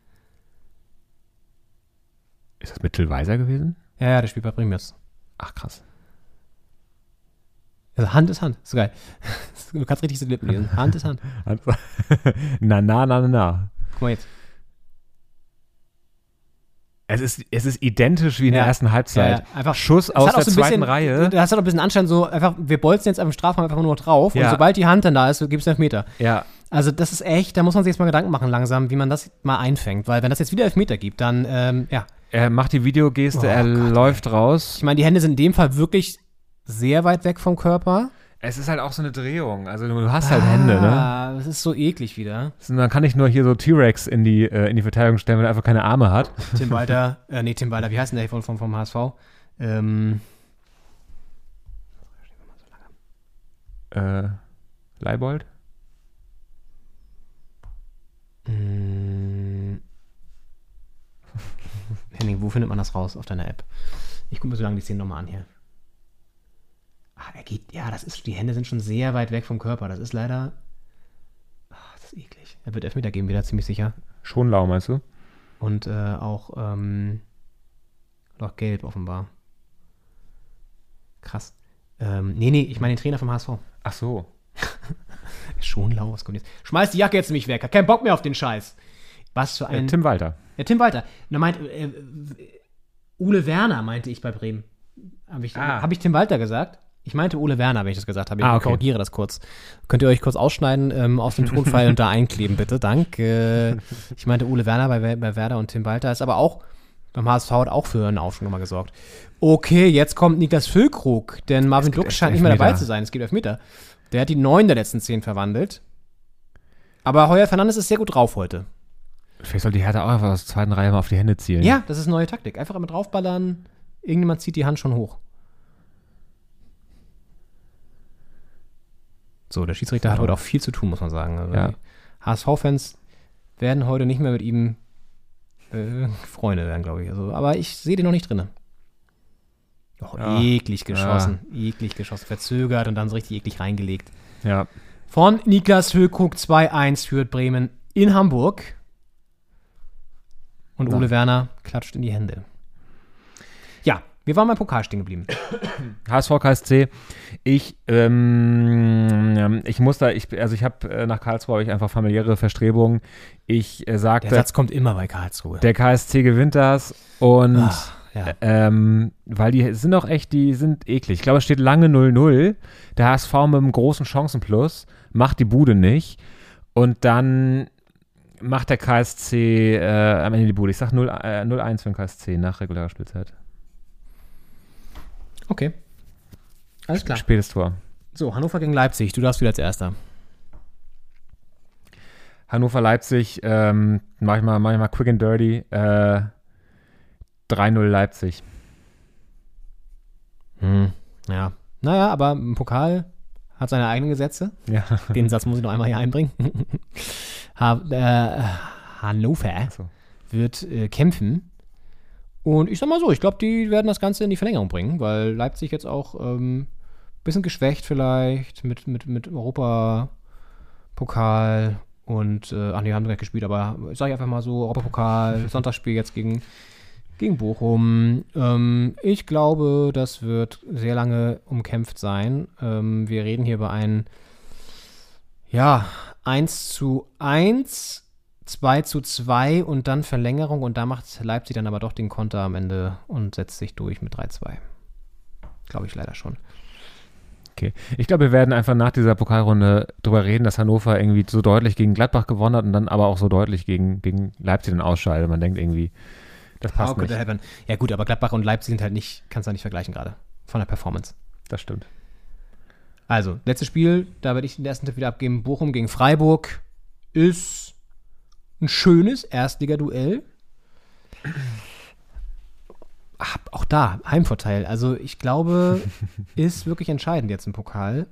Ist das mit Till Weiser gewesen? Ja, ja, der spielt bei Bremen jetzt. Ach, krass. Also Hand ist Hand. Ist so geil. Du kannst richtig so die Lippen lesen. Hand ist Hand. na, na, na, na, na. Guck mal jetzt. Es ist, es ist identisch wie in der Ja. ersten Halbzeit. Ja, einfach- Schuss aus der so zweiten bisschen, Reihe. Das hat auch ein bisschen Anschein so, einfach, wir bolzen jetzt am Strafraum einfach nur drauf Ja. und sobald die Hand dann da ist, gibt es Elfmeter. Ja, Also das ist echt, da muss man sich jetzt mal Gedanken machen langsam, wie man das mal einfängt. Weil wenn das jetzt wieder Elfmeter gibt, dann, ähm, ja. er macht die Videogeste, Oh er Gott, läuft raus. Ich meine, die Hände sind in dem Fall wirklich sehr weit weg vom Körper. Es ist halt auch so eine Drehung. Also du hast halt Hände, ne? Ah, das ist so eklig wieder. Man kann nicht nur hier so T-Rex in die, äh, in die Verteidigung stellen, wenn er einfach keine Arme hat. Tim Walter, äh, nee, Tim Walter, wie heißt denn der vom, vom, vom HSV? Ähm, Äh, Leibold? mh, Henning, wo findet man das raus auf deiner App? Ich gucke mir so lange die Szene nochmal an hier. Ah, er geht, ja, das ist, die Hände sind schon sehr weit weg vom Körper. Das ist leider, ah, das ist eklig. Er wird Elfmeter geben, wieder ziemlich sicher. Schonlau, meinst du? Und äh, auch, ähm, noch gelb offenbar. Krass. Ähm, nee, nee, ich meine den Trainer vom HSV. Ach so. Schon lau, was kommt jetzt? Schmeiß die Jacke jetzt nämlich weg, hat keinen Bock mehr auf den Scheiß. Was für Äh, ein. Tim Walter. ja, Tim Walter. Na, meint, äh, äh, Ule Werner meinte ich bei Bremen. Habe ich, Ah. hab ich Tim Walter gesagt? Ich meinte Ole Werner, wenn ich das gesagt habe. Ich Ah, okay. korrigiere das kurz. Könnt ihr euch kurz ausschneiden ähm, aus dem Tonfall und da einkleben, bitte. Danke. Ich meinte Ole Werner bei, bei Werder und Tim Walter ist aber auch beim HSV hat auch für einen Aufschwung nochmal gesorgt. Okay, jetzt kommt Niklas Füllkrug, denn Marvin Dux scheint nicht mehr dabei zu sein. Es gibt Elfmeter. Der hat die neun der letzten zehn verwandelt. Aber Heuer Fernandes ist sehr gut drauf heute. Vielleicht soll die Hertha auch einfach aus der zweiten Reihe mal auf die Hände zielen. Ja, das ist eine neue Taktik. Einfach immer draufballern. Irgendjemand zieht die Hand schon hoch. So, der Schiedsrichter hat heute auch viel zu tun, muss man sagen. Also Ja. HSV-Fans werden heute nicht mehr mit ihm äh, Freunde werden, glaube ich. Also, aber ich sehe den noch nicht drin. Oh, Ja. eklig geschossen. Eklig geschossen. Verzögert und dann so richtig eklig reingelegt. ja. Von Niklas Höhlkrug 2-1 führt Bremen in Hamburg. Und Ole Werner klatscht in die Hände. Wir waren beim Pokal stehen geblieben. HSV KSC. Ich, ähm, ähm, ich muss da, ich, also ich habe äh, nach Karlsruhe ich einfach familiäre Verstrebungen. Ich äh, sagte, Der Satz kommt immer bei Karlsruhe. der KSC gewinnt das und Ach, ja. ähm, weil die sind auch echt, die sind eklig. Ich glaube, es steht lange 0-0. Der HSV mit einem großen Chancenplus macht die Bude nicht und dann macht der KSC äh, am Ende die Bude. Ich sag 0, äh, 0-1 für den KSC nach regulärer Spielzeit. Okay. Alles klar. Spätes Tor. So, Hannover gegen Leipzig. Du darfst wieder als Erster. Hannover, Leipzig, ähm, mach ich mal, mach ich mal quick and dirty. Äh, 3-0 Leipzig. Hm, ja. Naja, aber im Pokal hat seine eigenen Gesetze. Ja. Den Satz muss ich noch einmal hier einbringen. ha äh, Hannover so. wird äh, kämpfen. Und ich sag mal so, ich glaube, die werden das Ganze in die Verlängerung bringen, weil Leipzig jetzt auch ein ähm, bisschen geschwächt vielleicht mit, mit, mit Europapokal und, äh, ach nee, haben direkt gespielt, aber ich sage einfach mal so, Europapokal, Sonntagsspiel jetzt gegen, gegen Bochum. Ähm, ich glaube, das wird sehr lange umkämpft sein. Ähm, wir reden hier über ein, ja, 1 zu 1 2 zu 2 und dann Verlängerung und da macht Leipzig dann aber doch den Konter am Ende und setzt sich durch mit 3-2. Glaube ich leider schon. Okay. Ich glaube, wir werden einfach nach dieser Pokalrunde darüber reden, dass Hannover irgendwie so deutlich gegen Gladbach gewonnen hat und dann aber auch so deutlich gegen, gegen Leipzig dann ausscheidet. Man denkt irgendwie, das passt nicht. Ja gut, aber Gladbach und Leipzig sind halt nicht, kannst du nicht vergleichen gerade von der Performance. Das stimmt. Also, letztes Spiel, da werde ich den ersten Tipp wieder abgeben. Bochum gegen Freiburg ist ein schönes Erstliga-Duell. Auch da, Heimvorteil. Also ich glaube, ist wirklich entscheidend jetzt im Pokal.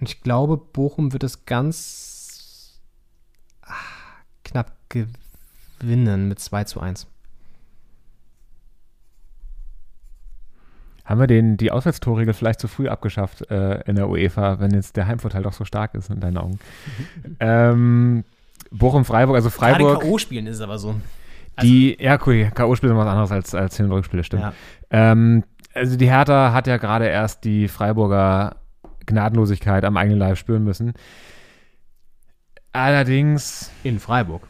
Und ich glaube, Bochum wird es ganz ach, knapp gewinnen mit 2 zu 1. Haben wir den, die Auswärtstorregel vielleicht zu früh abgeschafft äh, in der UEFA, wenn jetzt der Heimvorteil doch so stark ist in deinen Augen? ähm, Bochum, Freiburg, also Freiburg. Gerade K.O.-Spielen ist es aber so. Die, also, ja, cool, K.O.-Spiele sind was anderes als, als Hin- und Rückspiele, stimmt. Ja. Ähm, also die Hertha hat ja gerade erst die Freiburger Gnadenlosigkeit am eigenen Leib spüren müssen. Allerdings. In Freiburg.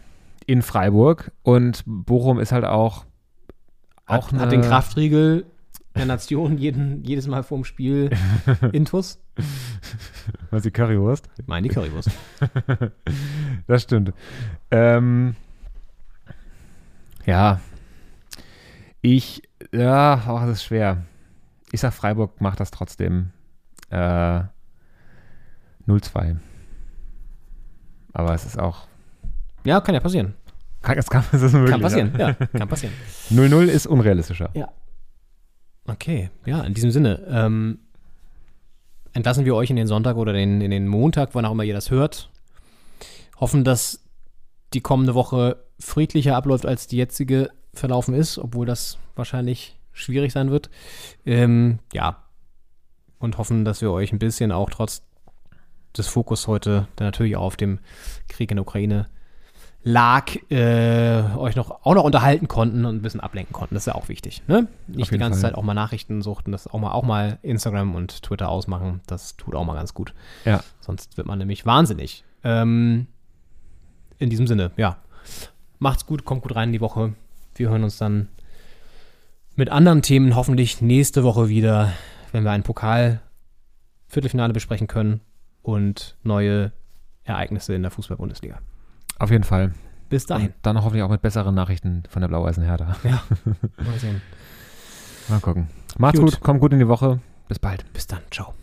In Freiburg. Und Bochum ist halt auch. auch hat, hat den Kraftriegel der Nation jeden, jedes Mal vorm Spiel Intus. Was die Currywurst? Ich meine die Currywurst. das stimmt. Ähm, ja. Ich, ja, oh, das ist schwer. Ich sag, Freiburg macht das trotzdem äh, 0-2. Aber es ist auch. Ja, kann ja passieren. Kann, das kann, das ist möglich, kann passieren, ja. ja kann passieren. 0-0 ist unrealistischer. Ja. Okay, ja, in diesem Sinne. Ähm, entlassen wir euch in den Sonntag oder den, in den Montag, wann auch immer ihr das hört. Hoffen, dass die kommende Woche friedlicher abläuft, als die jetzige verlaufen ist, obwohl das wahrscheinlich schwierig sein wird. Ähm, ja. Und hoffen, dass wir euch ein bisschen auch trotz des Fokus heute, der natürlich auch auf dem Krieg in der Ukraine lag, äh, euch noch, auch noch unterhalten konnten und ein bisschen ablenken konnten. Das ist ja auch wichtig. Ne? Nicht die ganze Fall. Zeit auch mal Nachrichten suchten, das auch mal, auch mal Instagram und Twitter ausmachen. Das tut auch mal ganz gut. Ja. Sonst wird man nämlich wahnsinnig. Ähm, in diesem Sinne, ja. Macht's gut, kommt gut rein in die Woche. Wir hören uns dann mit anderen Themen hoffentlich nächste Woche wieder, wenn wir ein Pokal-Viertelfinale besprechen können und neue Ereignisse in der Fußball-Bundesliga. Auf jeden Fall. Bis dahin. Und dann hoffentlich auch mit besseren Nachrichten von der Blau-Weißen Hertha. Ja, mal sehen. mal gucken. Macht's gut. gut, kommt gut in die Woche. Bis bald. Bis dann. Ciao.